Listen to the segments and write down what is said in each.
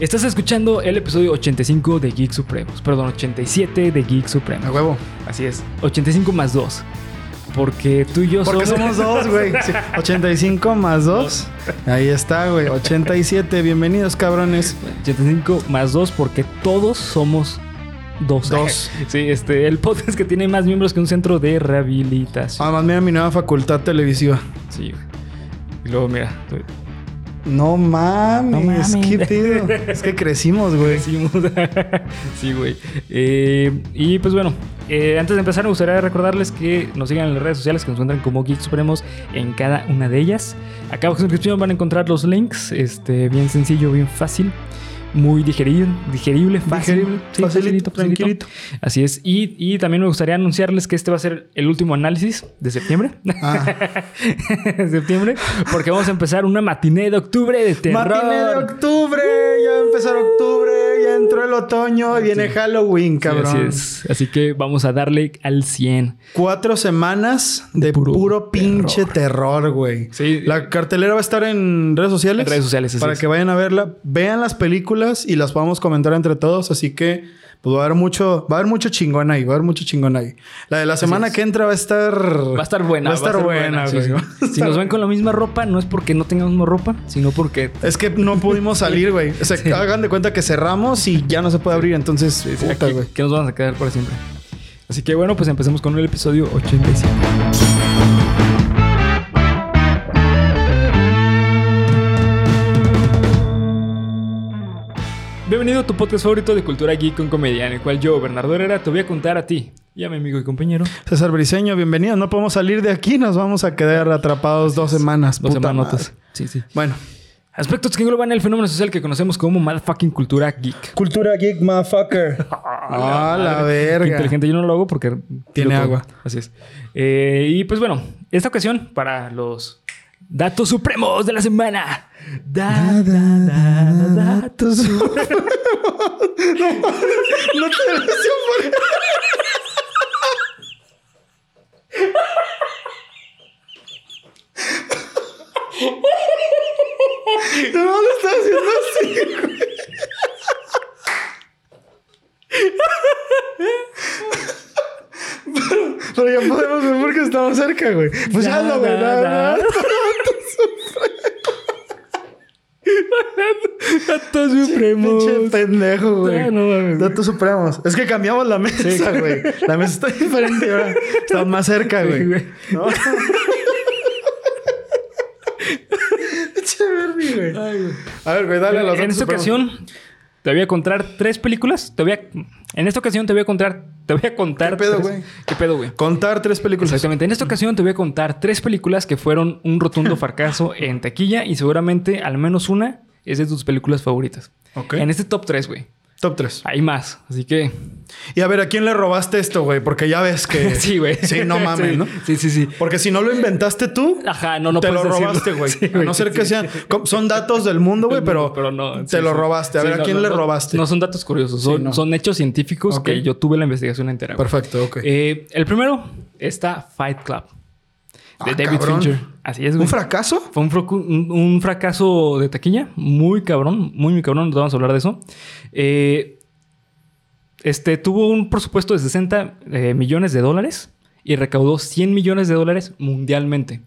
Estás escuchando el episodio 85 de Geek Supremos. Perdón, 87 de Geek A Supremos. huevo. Así es. 85 más 2. Porque tú y yo Porque somos dos, güey. Sí, 85 más 2. Ahí está, güey. 87. Bienvenidos, cabrones. 85 más 2 porque todos somos dos. Dos. Sí, este, el podcast que tiene más miembros que un centro de rehabilitación. Además, mira mi nueva facultad televisiva. Sí, güey. Y luego, mira, No mames. No mames. ¿Qué pedo? Es que crecimos, güey. Decimos. sí, güey. Eh, y pues bueno, eh, antes de empezar me gustaría recordarles que nos sigan en las redes sociales que nos encuentran como Geek Supremos en cada una de ellas. Acá abajo en la descripción van a encontrar los links. Este, bien sencillo, bien fácil. Muy digerible, digerible, fácil. Digerible, Sí, facilito, tranquilito. Así es. Y, y también me gustaría anunciarles que este va a ser el último análisis de septiembre. Ah. septiembre. Porque vamos a empezar una matiné de octubre de terror. Matiné de octubre. Ya va a empezar octubre. Entró el otoño. y Viene Halloween, Sí, cabrón. así es. Así que vamos a darle al 100. Cuatro semanas de Puro puro, pinche terror, güey. Sí. La cartelera va a estar en redes sociales. En redes sociales, así Para es. que vayan a verla. Vean las películas y las podamos comentar entre todos. Así que pues, va a haber mucho, va a haber mucho chingón ahí. Va a haber mucho chingón ahí. La de la semana es. que entra va a estar. Va a estar buena. Va a estar buena, sí, güey. sí. Va a Si nos ven con la misma ropa, no es porque no tengamos ropa, sino porque. Es que no pudimos salir, güey. O sea, hagan de cuenta que cerramos y ya no se puede abrir. Entonces, puta, güey. que nos vamos a quedar para siempre. Así que bueno, pues empecemos con el episodio 85. Bienvenido a tu podcast favorito de cultura geek con comedia, en el cual yo, Bernardo Herrera, te voy a contar a ti y a mi amigo y compañero César Briseño, bienvenido. No podemos salir de aquí. Nos vamos a quedar atrpados dos semanas. dos puta semanotas. madre. Sí, sí. Bueno. Aspectos que engloban el fenómeno social que conocemos como motherfucking cultura geek. Cultura geek, motherfucker. Ah, la Qué verga. inteligente, yo no lo hago porque Tiene agua. Así es. Eh, y pues bueno, esta ocasión para los datos supremos de la semana. Da, da, da, da, datos supremos. No te lo hice por... No, lo estás haciendo así, güey. Pero, pero ya podemos ver porque estamos cerca, güey. Pues ya Da, lo, güey. da, da, da. da. Datos supremos. Pinche pendejo, güey. No mames. Datos supremos. Es que cambiamos la mesa, güey. La mesa está diferente ahora. Estamos más cerca, Sí, güey. güey. ¿No? Bernie, güey. A ver, güey, dale a los en datos esta supremos. ocasión te voy a contar tres películas. Te voy a, en esta ocasión te voy a contar. Te voy a contar. ¿Qué pedo, güey? ¿Qué pedo, güey? Contar tres películas. Exactamente. En esta ocasión te voy a contar tres películas que fueron un rotundo fracaso en taquilla y seguramente al menos una es de tus películas favoritas. Ok. En este top 3, güey. Top 3. Hay más. Así que. Y a ver, ¿a quién le robaste esto, güey? Porque ya ves que... sí, güey. Sí, no mames, Sí. ¿no? Sí, sí, sí. Porque si no lo inventaste tú, Ajá, no, no te lo robaste, güey. Sí, a no ser que sean... Son datos del mundo, güey, pero, Pero no. te lo robaste. A ver, ¿a quién no, le robaste? No son datos curiosos, son, no. son hechos científicos que yo tuve la investigación entera. güey. Perfecto, ok. Eh, el primero está Fight Club. De Ah, David cabrón. Fincher. Así es, güey. ¿Un fracaso? Fue un, frocu- un- un fracaso de taquilla, muy cabrón, muy, muy cabrón, nos vamos a hablar de eso. Eh, este tuvo un presupuesto de 60 eh, millones de dólares y recaudó 100 millones de dólares mundialmente.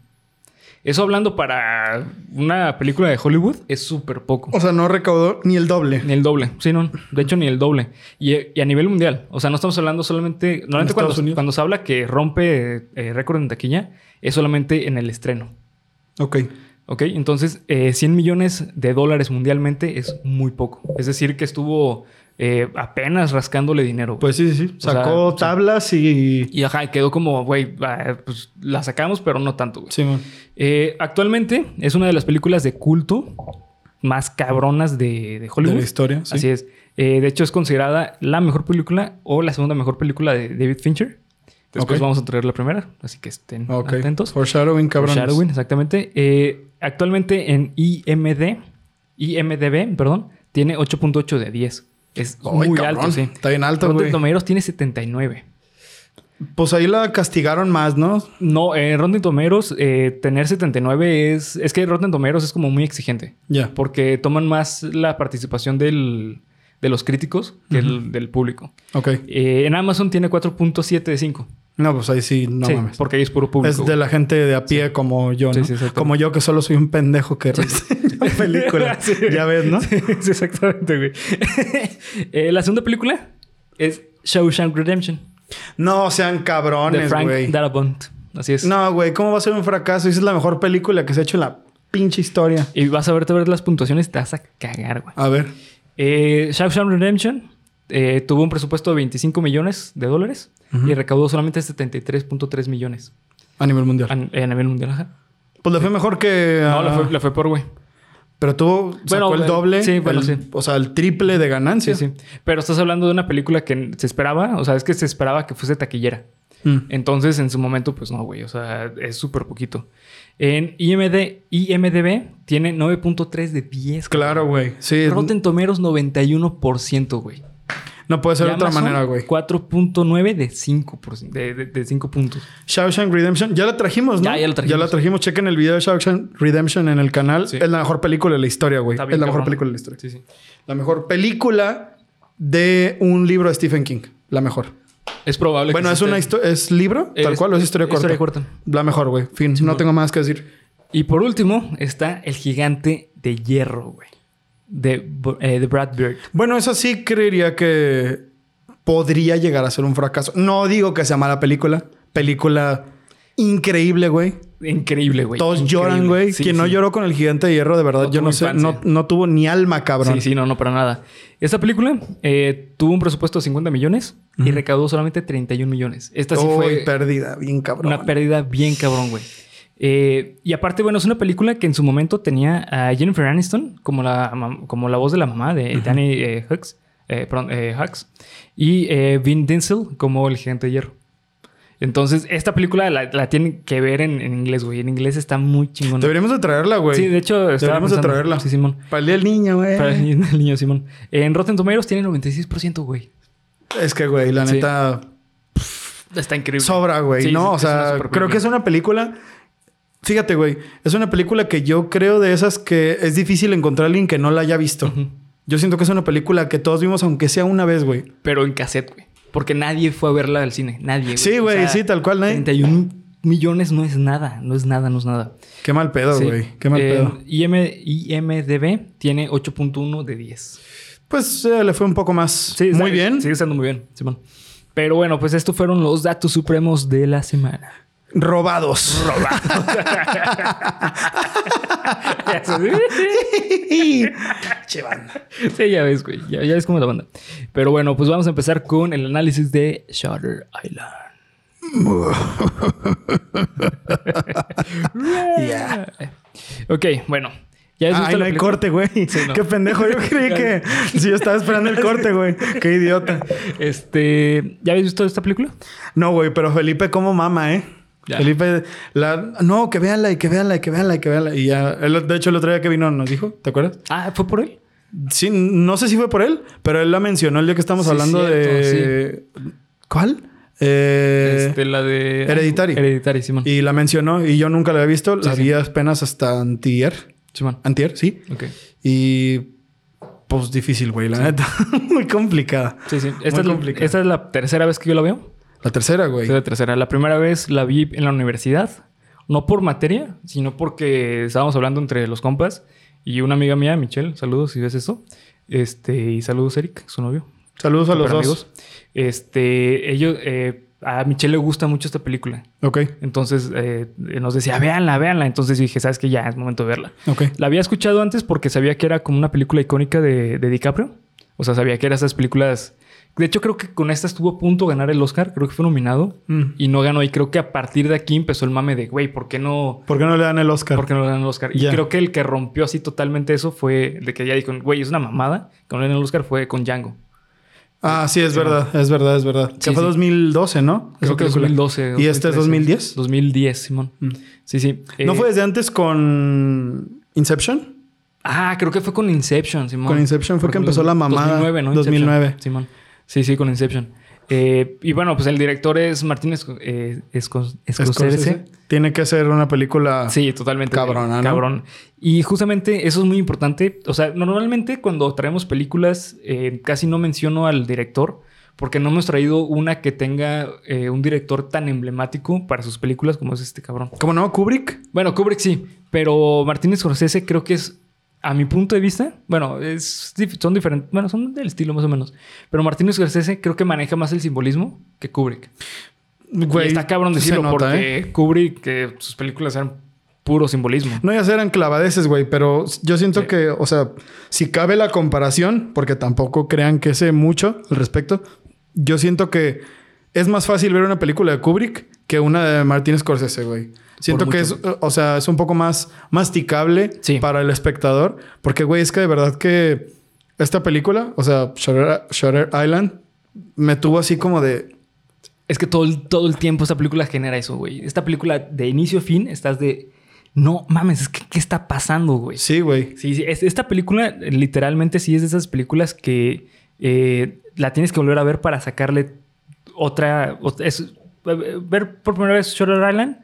Eso hablando para una película de Hollywood es súper poco. O sea, no recaudó ni el doble. Ni el doble, sí, no. De hecho, ni el doble. Y, y a nivel mundial. O sea, no estamos hablando solamente. Normalmente cuando se habla que rompe eh, récord en taquilla, es solamente en el estreno. Ok. ¿Ok? Entonces, eh, 100 millones de dólares mundialmente es muy poco. Es decir, que estuvo eh, apenas rascándole dinero. güey. Pues sí, sí, sí. O sea, Sacó sí. tablas y... y ajá, quedó como, güey, ah, pues la sacamos, pero no tanto, güey. Sí, man. Eh, actualmente es una de las películas de culto más cabronas de, de Hollywood. De la historia, sí. Así es. Eh, de hecho, es considerada la mejor película o la segunda mejor película de David Fincher. Después vamos a traer la primera, así que estén Ok. atentos. Foreshadowing, cabrón. Foreshadowing, exactamente. Eh, actualmente en IMD, IMDB, perdón, tiene 8.8 de 10. Es muy alto, sí. Está bien alto, Rotten güey. Tomatoes tiene 79. Pues ahí la castigaron más, ¿no? No, en Rotten Tomatoes, eh, tener 79 es... Es que Rotten Tomatoes es como muy exigente. Ya. Porque toman más la participación del, de los críticos que el del público. Ok. Eh, en Amazon tiene 4.7 de 5. No, pues ahí sí, no sí, mames. porque ahí es puro público. Es de la gente de a pie como yo, como yo que solo soy un pendejo que reseña la película. Sí. Ya ves, ¿no? Sí, sí, exactamente, güey. Eh, la segunda película es Shawshank Redemption. No sean de cabrones, Frank güey. Darabont. Así es. No, güey, ¿cómo va a ser un fracaso? Esa es la mejor película que se ha hecho en la pinche historia. Y vas a verte ver las puntuaciones y te vas a cagar, güey. A ver. Eh, Shawshank Redemption eh, tuvo un presupuesto de 25 millones de dólares y recaudó solamente 73.3 millones A nivel mundial. a, a nivel mundial. Ajá. Pues le fue mejor que. No, a- la fue, la fue por, güey. Pero tuvo. Sacó Bueno, el eh, doble. sí, bueno, el- sí. O sea, el triple de Sí, ganancia. sí. Pero estás hablando de una película que se esperaba, o sea, es que se esperaba que fuese taquillera. Mm. Entonces, en su momento, pues no, güey. O sea, es súper poquito. En IMD, IMDB tiene 9.3 de 10. Claro, güey. Sí. Rotten Tomeros 91%, güey. No puede ser de otra manera, güey. 4.9 de 5, de, de, de 5 puntos. Shawshank Redemption. Ya la trajimos, ¿no? Ya, ya la trajimos. Ya la trajimos. Chequen el video de Shawshank Redemption en el canal. Sí. Es la mejor película de la historia, güey. Es la mejor película de la historia. Sí, sí. La mejor película de un libro de Stephen King. La mejor. Es probable Bueno, que es una historia... ¿Es libro? Tal Es- cual o es historia corta. historia corta. La mejor, güey. Fin. no tengo más que decir. Y por último está El Gigante de Hierro, güey. De, eh, de Brad Bird. Bueno, eso sí creería que podría llegar a ser un fracaso. No digo que sea mala película. Película increíble, güey. Increíble, güey. Todos Increíble. lloran, güey. Sí, Quien no lloró con el gigante de hierro, de verdad, No yo no sé. No, no tuvo ni alma, cabrón. Sí, sí, no, no, para nada. Esta película eh, tuvo un presupuesto de 50 millones y recaudó solamente 31 millones. Esta sí fue perdida, bien cabrón. una pérdida bien cabrón, güey. Eh, y aparte, bueno, es una película que en su momento tenía a Jennifer Aniston como la, como la voz de la mamá de Danny eh, Hux, eh, perdón, eh, Hux, y eh, Vin Diesel como el gigante de hierro. Entonces, esta película la, la tienen que ver en, en inglés, güey. En inglés está muy chingón. Deberíamos de traerla, güey. Sí, de hecho, Deberíamos de traerla. Sí, Simón. Para el día del niño, güey. Para el niño- Simón. En Rotten Tomatoes tiene 96%, güey. Es que, güey, la Sí. neta Está increíble. sobra, güey. Sí, no, o sea, creo que es una película. Fíjate, güey. Es una película que yo creo de esas que es difícil encontrar a alguien que no la haya visto. Yo siento que es una película que todos vimos, aunque sea una vez, güey. Pero en cassette, güey. Porque nadie fue a verla al cine. Nadie. Sí, O güey, sea, sí, tal cual, nadie. 31 millones no es nada. No es nada, no es nada. Qué mal pedo, Sí. güey. Qué mal Eh, pedo. IM IMDB tiene 8.1 de 10. Pues eh, le fue un poco más. Sí, muy está- bien. Sigue estando muy bien, Simón. Pero bueno, pues estos fueron los datos supremos de la semana. Robados. che, banda. Sí, ya ves, güey. Ya, ya ves cómo es la banda. Pero bueno, pues vamos a empezar con el análisis de Shutter Island. Ya. Ok, bueno. Ya es Ay, no hay corte, güey. no. Qué pendejo. Yo creí que... Sí, yo estaba esperando el corte, güey. Qué idiota. Este, ¿ya habéis visto esta película? No, güey, pero Felipe como mama, ¿eh? Ya. Felipe, la... no, que véanla y que véanla y que véanla y que véanla. Y ya, él, de hecho, el otro día que vino nos dijo, ¿te acuerdas? Ah, ¿fue por él? Sí, no sé si fue por él, pero él la mencionó el día que estamos Sí, hablando de... ¿Cuál? Eh, este, la de... Hereditary. Hereditary, Simón. Y la mencionó y yo nunca la había visto. La Sí, vi apenas hasta antier. Simón. Antier, sí. Ok. Y... Pues difícil, güey, la neta. Muy complicada. Sí, sí. Esta Muy es, la, complicada. esta es la tercera vez que yo la veo. La tercera, güey. Es la tercera. La primera vez la vi en la universidad. No por materia, sino porque estábamos hablando entre los compas. Y una amiga mía, Michelle, saludos si ves esto. Este, y saludos, Eric, su novio. Saludos a los dos. Este, ellos, eh, a Michelle le gusta mucho esta película. Ok, Entonces eh, nos decía, véanla, véanla. Entonces dije, sabes que ya es momento de verla. ok. La había escuchado antes porque sabía que era como una película icónica de, de DiCaprio. O sea, sabía que eran esas películas. De hecho, creo que con esta estuvo a punto de ganar el Oscar. Creo que fue nominado Mm. y no ganó. Y creo que a partir de aquí empezó el mame de, güey, ¿por qué no? ¿Por qué no le dan el Oscar? ¿Por qué no le dan el Oscar? Y creo que el que rompió así totalmente eso fue de que ya dijo, güey, es una mamada. Que no le dan el Oscar fue con Django. Ah, sí, es verdad, es verdad, es verdad. que Sí, fue sí. 2012, ¿no? Creo que película. 2012. ¿Y este es 2010? 2010, Simón. Mm. Sí, sí. ¿No Eh, fue desde antes con Inception? Ah, creo que fue con Inception, Simón. Con Inception fue que empezó la mamada. 2009, ¿no? 2009. Inception, Simón. Sí, sí, con Inception. Eh, y bueno, pues el director es Martín Esco- eh, Esco- Scorsese. Scorsese. Tiene que ser una película. Sí, totalmente. Cabrona, ¿no? Cabrón. Y justamente eso es muy importante. O sea, normalmente cuando traemos películas, eh, casi no menciono al director, porque no hemos traído una que tenga un director tan emblemático para sus películas como es este cabrón. ¿Cómo no? Kubrick. Bueno, Kubrick sí, pero Martín Scorsese creo que es, a mi punto de vista, bueno, es, son diferentes, bueno, son del estilo más o menos, pero Martín Scorsese creo que maneja más el simbolismo que Kubrick. Güey, y está cabrón decirlo nota, porque ¿eh? Kubrick, que sus películas eran puro simbolismo. No ya eran clavadeces, güey, pero yo siento Sí. que, o sea, si cabe la comparación, porque tampoco crean que sé mucho al respecto, yo siento que es más fácil ver una película de Kubrick que una de Martin Scorsese, güey. Siento que es, o sea, es un poco más masticable Sí. para el espectador, porque, güey, es que de verdad que esta película, o sea, Shutter, Shutter Island, me tuvo así como de, Es que todo el, todo el tiempo esta película genera eso, güey. Esta película de inicio a fin estás de, no mames, es que, ¿qué está pasando, güey? sí, güey. Sí, sí. es- esta película literalmente sí es de esas películas que eh, la tienes que volver a ver para sacarle otra... ot- es, ver por primera vez Shutter Island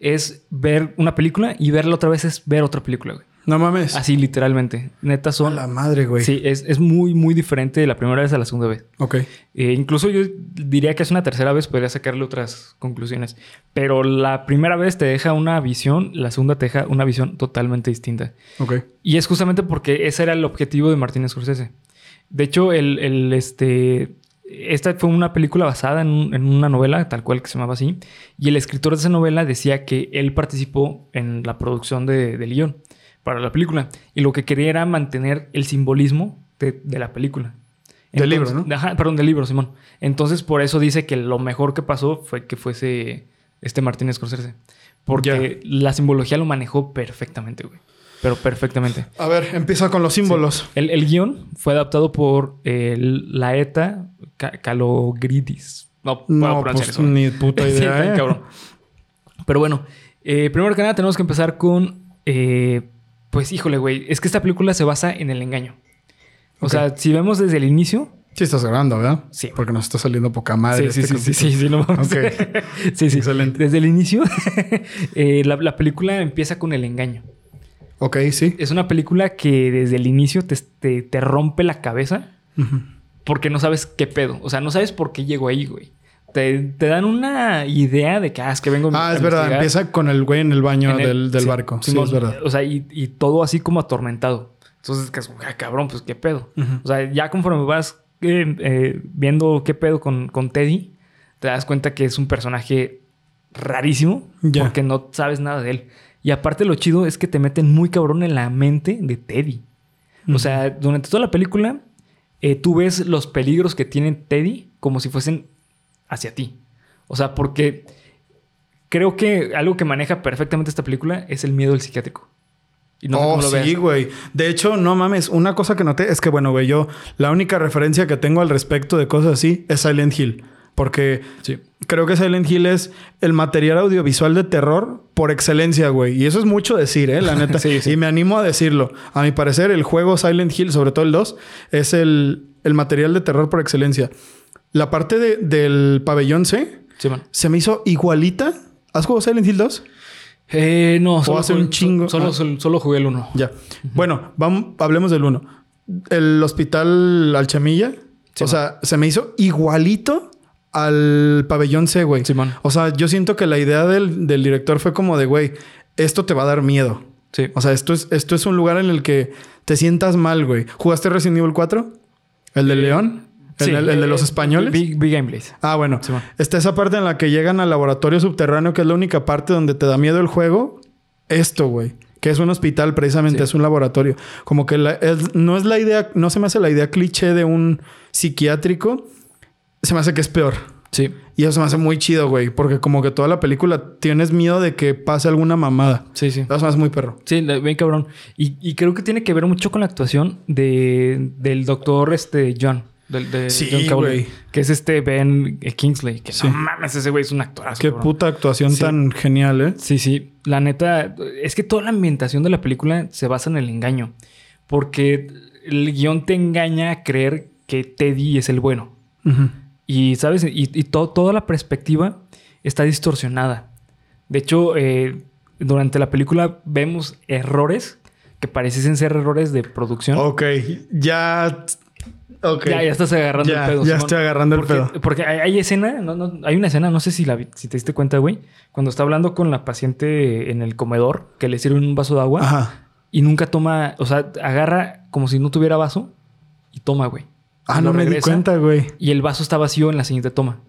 es ver una película y verla otra vez es ver otra película, güey. No mames. Así literalmente. Neta A son... la madre, güey. Sí, es, es muy, muy diferente de la primera vez a la segunda vez. Ok. Eh, incluso yo diría que es una tercera vez, podría sacarle otras conclusiones. Pero la primera vez te deja una visión, la segunda te deja una visión totalmente distinta. Ok. Y es justamente porque ese era el objetivo de Martin Scorsese. De hecho, el, el, este, esta fue una película basada en, un- en una novela, tal cual que se llamaba así. Y el escritor de esa novela decía que él participó en la producción de, del guion para la película. Y lo que quería era mantener el simbolismo de, de la película. Del libro, ¿no? Ajá, perdón, del libro, Simón. Entonces, por eso dice que lo mejor que pasó fue que fuese este Martin Scorsese. Porque la simbología lo manejó perfectamente, güey. Pero perfectamente. A ver, empieza con los símbolos. El, el guion fue adaptado por el Laeta Ca- Kalogridis. No No, pues eso. ni puta Sí, idea, está ¿eh? cabrón. Pero bueno, eh, primero que nada tenemos que empezar con... eh, pues híjole, güey. Es que esta película se basa en el engaño. O sea, si vemos desde el inicio... Sí estás grabando, ¿verdad? Sí. Porque nos está saliendo poca madre. sí, sí, este sí, sí, sí, sí, no mames. Ok. sí, sí. Excelente. Desde el inicio, eh, la, la película empieza con el engaño. Ok, sí. Es una película que desde el inicio te, te, te rompe la cabeza porque no sabes qué pedo. O sea, no sabes por qué llegó ahí, güey. Te, te dan una idea de que, ah, es que vengo a Ah, es verdad. Empieza con el güey en el baño en el- del, del sí, barco. Sí, es verdad. O sea, y, y todo así como atormentado. Entonces, que es como, ah, cabrón, pues qué pedo. O sea, ya conforme vas eh, eh, viendo qué pedo con, con Teddy, te das cuenta que es un personaje rarísimo Ya. porque no sabes nada de él. Y aparte lo chido es que te meten muy cabrón en la mente de Teddy. O sea, durante toda la película, eh, tú ves los peligros que tiene Teddy como si fuesen hacia ti. O sea, porque creo que algo que maneja perfectamente esta película es el miedo al psiquiátrico. Y no sé oh, cómo lo sí, güey. De hecho, no mames. Una cosa que noté es que, bueno, güey, yo la única referencia que tengo al respecto de cosas así es Silent Hill. Porque Sí. creo que Silent Hill es el material audiovisual de terror por excelencia, güey. Y eso es mucho decir, ¿eh? La neta. Sí, sí. Y me animo a decirlo. A mi parecer, el juego Silent Hill, sobre todo el 2, es el, el material de terror por excelencia. La parte de- del pabellón C Sí, man. se me hizo igualita. ¿Has jugado Silent Hill 2? Eh, no, solo, hace jugué- un chingo. Solo, Ah. solo, solo jugué el uno. Ya. Bueno, vamos, hablemos del uno. El hospital Alchemilla. Sí, o sea, se me hizo igualito al pabellón C, güey. Simón. O sea, yo siento que la idea del, del director fue como de, güey, esto te va a dar miedo. Sí. O sea, esto es, esto es un lugar en el que te sientas mal, güey. ¿Jugaste Resident Evil 4? ¿El de León? ¿El, Sí, el- el de eh, los españoles? Big, Big Gameplays. Ah, bueno. Simón. Está esa parte en la que llegan al laboratorio subterráneo, que es la única parte donde te da miedo el juego. Esto, güey. Que es un hospital, precisamente, Sí. es un laboratorio. Como que la- es- no es la idea, no se me hace la idea cliché de un psiquiátrico. Se me hace que es peor. Sí. Y eso se me hace muy chido, güey. Porque como que toda la película tienes miedo de que pase alguna mamada. Sí, sí. Eso se me hace muy perro. Sí, bien cabrón. Y, y creo que tiene que ver mucho con la actuación de, del doctor este, John. Del, de Sí, John Cowley. Que es este Ben Kingsley. Que Sí. no mames, ese güey es un actorazo. Qué cabrón. puta actuación Sí. tan genial, ¿eh? Sí, sí. La neta, es que toda la ambientación de la película se basa en el engaño. Porque el guion te engaña a creer que Teddy es el bueno. Ujú. Y, ¿sabes? Y, y to- toda la perspectiva está distorsionada. De hecho, eh, durante la película vemos errores que pareciesen ser errores de producción. Ok, ya. Ok. Ya, ya estás agarrando Ya, el pedo. ya Simón. estoy agarrando el pedo. Porque hay, hay escena, no, no, hay una escena, no sé si, la, si te diste cuenta, güey, cuando está hablando con la paciente en el comedor, que le sirven un vaso de agua Ajá. y nunca toma, o sea, agarra como si no tuviera vaso y toma, güey. Ah, no me di cuenta, güey. Y el vaso está vacío en la siguiente toma.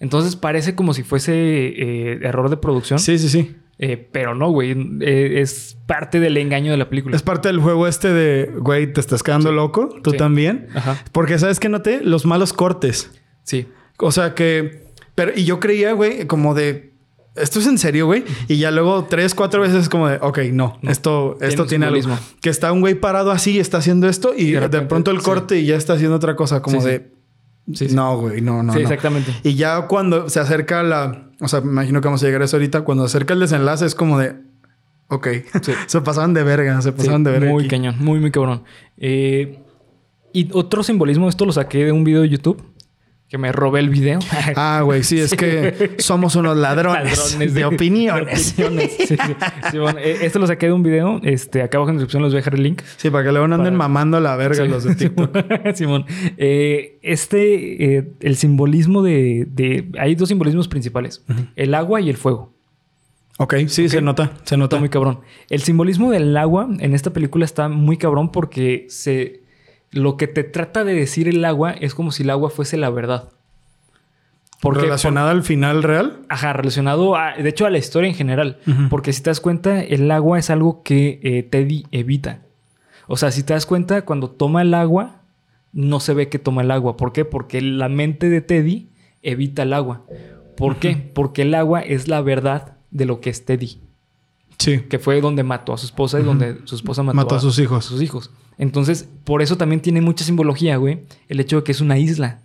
Entonces parece como si fuese eh, error de producción. Sí, sí, sí. Eh, pero no, güey. Eh, es parte del engaño de la película. Es parte del juego este de, güey, te estás quedando loco, tú Sí. también. Ajá. Porque, ¿sabes qué noté? Los malos cortes. Sí. O sea que. Pero, y yo creía, güey, como de. Esto es en serio, güey. Y ya luego tres, cuatro veces es como de, ok, no, No. esto, esto tiene algo. Que está un güey parado así, está haciendo esto y Y de pronto el sí. corte y ya está haciendo otra cosa, como Sí, de. Sí. No, güey, no, no. sí, no. exactamente. Y ya cuando se acerca la. O sea, me imagino que vamos a llegar a eso ahorita. Cuando se acerca el desenlace es como de. Ok. Se pasaban de verga, se pasaban de verga. muy aquí. cañón, muy, muy cabrón. Eh, y otro simbolismo, esto lo saqué de un video de YouTube, que me robé el video. Ah, güey, sí, es que somos unos ladrones, Ladrones de, opiniones. de opiniones. Sí, sí. Sí, bueno, eh, esto lo saqué de un video. Este, acá abajo en la descripción les voy a dejar el link. Sí, para que luego no anden mamando la verga los de TikTok. Simón. Eh, este, eh, el simbolismo de, de- Hay dos simbolismos principales. El agua y el fuego. ok, sí, se nota, se nota. Está muy cabrón. El simbolismo del agua en esta película está muy cabrón porque se... Lo que te trata de decir el agua es como si el agua fuese la verdad. Porque, ¿Relacionada al final real? Ajá, relacionado a, de hecho a la historia en general. Porque si te das cuenta, el agua es algo que eh, Teddy evita. O sea, si te das cuenta, cuando toma el agua, no se ve que toma el agua. ¿Por qué? Porque la mente de Teddy evita el agua. ¿Por qué? Porque el agua es la verdad de lo que es Teddy. Sí. Que fue donde mató a su esposa y donde su esposa mató, Mató a sus hijos. sus hijos. Entonces, por eso también tiene mucha simbología, güey. El hecho de que es una isla.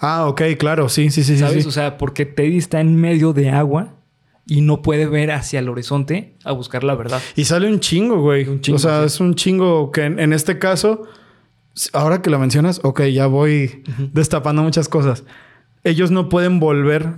Ah, ok, claro, sí, sí, sí, sí, ¿Sabes? sí. O sea, porque Teddy está en medio de agua y no puede ver hacia el horizonte a buscar la verdad. Y sale un chingo, güey. Un chingo, o sea, sí. es un chingo que en, en este caso, ahora que lo mencionas, ok, ya voy destapando muchas cosas. Ellos no pueden volver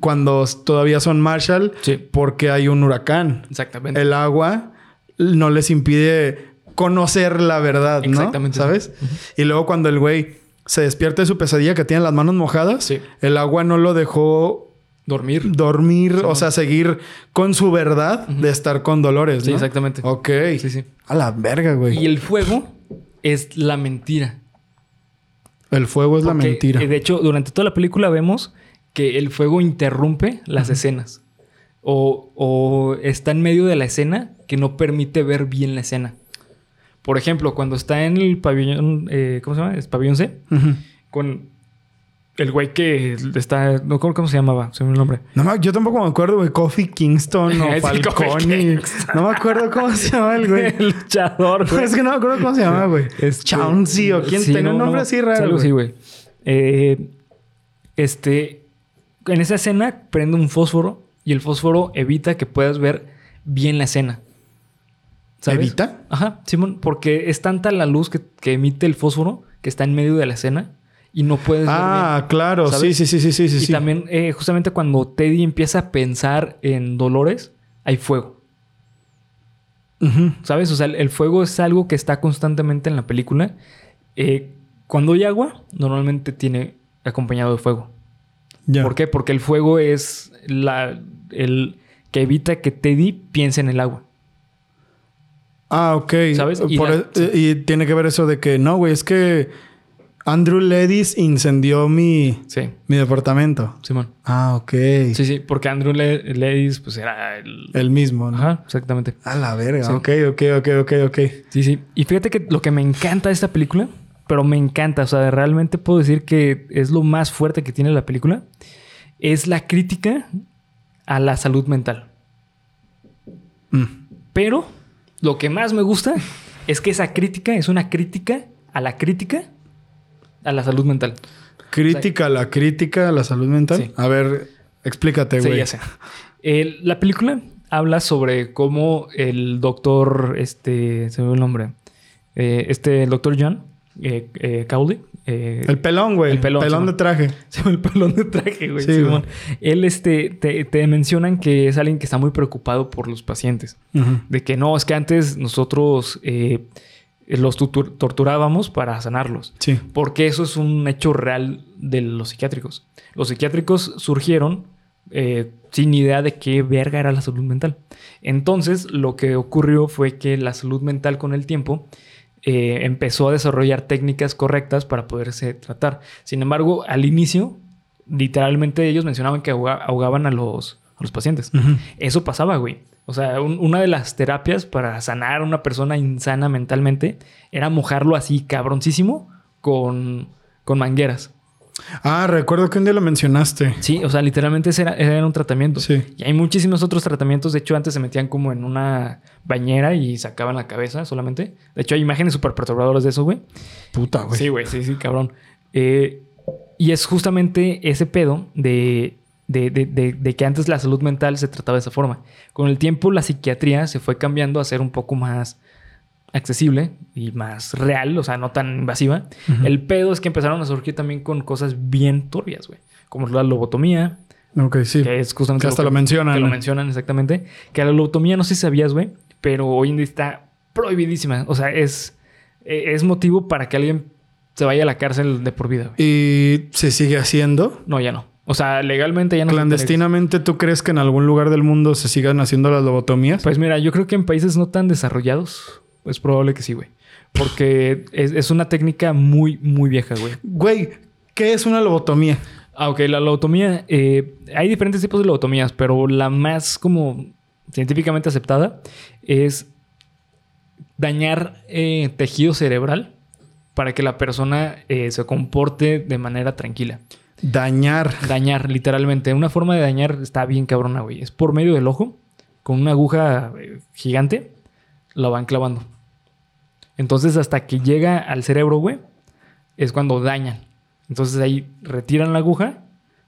cuando todavía son Marshall Sí. porque hay un huracán. Exactamente. El agua no les impide conocer la verdad, ¿no? Exactamente. ¿Sabes? Y luego cuando el güey se despierta de su pesadilla que tiene las manos mojadas, Sí. el agua no lo dejó Dormir. dormir, Sí, o sea, seguir con su verdad de estar con Dolores, Sí, exactamente. Ok. Sí, sí. A la verga, güey. Y el fuego es la mentira. El fuego es la mentira. eh, De hecho, durante toda la película vemos que el fuego interrumpe las escenas. O, o está en medio de la escena que no permite ver bien la escena. Por ejemplo, cuando está en el pabellón, eh, ¿cómo se llama? Es pabellón C, con el güey que está, no me acuerdo cómo se llamaba, se me el nombre. No yo tampoco me acuerdo, güey. Coffee Kingston o Falcone. No me acuerdo cómo se llama el güey. El luchador, güey. es que no me acuerdo cómo se llama, güey. Este- Chauncey o quién Sí, tenía un no, nombre no, así es raro. algo güey. así, güey. Eh, este. En esa escena prende un fósforo y el fósforo evita que puedas ver bien la escena. ¿Evita? Ajá, Simón, porque es tanta la luz que, que emite el fósforo que está en medio de la escena y no puedes ver bien. Ah, claro. Sí, ¿Sabes? sí, sí, sí, sí, sí. y sí. también, eh, justamente cuando Teddy empieza a pensar en Dolores, hay fuego. ¿Sabes? O sea, el- el fuego es algo que está constantemente en la película. Eh, cuando hay agua, normalmente tiene acompañado de fuego. ¿Por qué? Porque el fuego es la, el que evita que Teddy piense en el agua. Ah, ok. ¿Sabes? Y Por la- e- y tiene que ver eso de que no, güey, es que Andrew Ledis incendió mi, Sí, mi departamento. Simón. Ah, ok. Sí, sí, porque Andrew Le- Ledis, pues era el. El mismo, ¿no? Ajá, exactamente. A la verga. Sí. Ok, ok, ok, ok, ok. Sí, sí. Y fíjate que lo que me encanta de esta película, pero me encanta, o sea, realmente puedo decir que es lo más fuerte que tiene la película, es la crítica a la salud mental. Mm. Pero lo que más me gusta es que esa crítica es una crítica a la crítica a la salud mental. Crítica a la crítica a la salud mental. Sí. A ver, explícate, Sí, güey. ya sé. La película habla sobre cómo el doctor, este, se me olvidó el nombre, Eh, este, el doctor John eh, eh, Cowley, eh, El pelón, güey. El El pelón, de traje. El pelón de traje, güey. Sí, Simón. Él, este, te, te mencionan que es alguien que está muy preocupado por los pacientes. De que no, es que antes nosotros eh, los torturábamos para sanarlos. Sí. Porque eso es un hecho real de los psiquiátricos. Los psiquiátricos surgieron eh, sin idea de qué verga era la salud mental. Entonces, lo que ocurrió fue que la salud mental con el tiempo eh, empezó a desarrollar técnicas correctas para poderse tratar. Sin embargo, al inicio, literalmente ellos mencionaban que ahoga- ahogaban a los, a los pacientes. Eso pasaba, güey. O sea, un- una de las terapias para sanar a una persona insana mentalmente era mojarlo así cabroncísimo con, con mangueras. Ah, recuerdo que un día lo mencionaste. Sí, o sea, literalmente ese era, era un tratamiento. Sí. Y hay muchísimos otros tratamientos. De hecho, antes se metían como en una bañera y sacaban la cabeza solamente. De hecho, hay imágenes súper perturbadoras de eso, güey. Puta, güey. Sí, güey, sí, sí, cabrón. Eh, y es justamente ese pedo de, de, de- de- de que antes la salud mental se trataba de esa forma. Con el tiempo, la psiquiatría se fue cambiando a ser un poco más accesible y más real, o sea, no tan invasiva. El pedo es que empezaron a surgir también con cosas bien turbias, güey. Como la lobotomía, Ok, sí. que es justamente Que hasta que- lo mencionan. que lo mencionan exactamente. Que la lobotomía, no sé si sabías, güey, pero hoy en día está prohibidísima. O sea, es, eh, es motivo para que alguien se vaya a la cárcel de por vida, güey. ¿Y se sigue haciendo? No, ya no. O sea, legalmente ya no. Clandestinamente, ¿tú crees que en algún lugar del mundo se sigan haciendo las lobotomías? Pues mira, yo creo que en países no tan desarrollados es probable que sí, güey. Porque es, es una técnica muy, muy vieja, güey. Güey, ¿qué es una lobotomía? Ah, ok, la lobotomía. eh, hay diferentes tipos de lobotomías, pero la más como científicamente aceptada es dañar eh, tejido cerebral para que la persona eh, se comporte de manera tranquila. Dañar. Dañar, literalmente. Una forma de dañar está bien cabrona, güey. Es por medio del ojo, con una aguja gigante, la van clavando. Entonces, hasta que llega al cerebro, güey, es cuando dañan. Entonces ahí retiran la aguja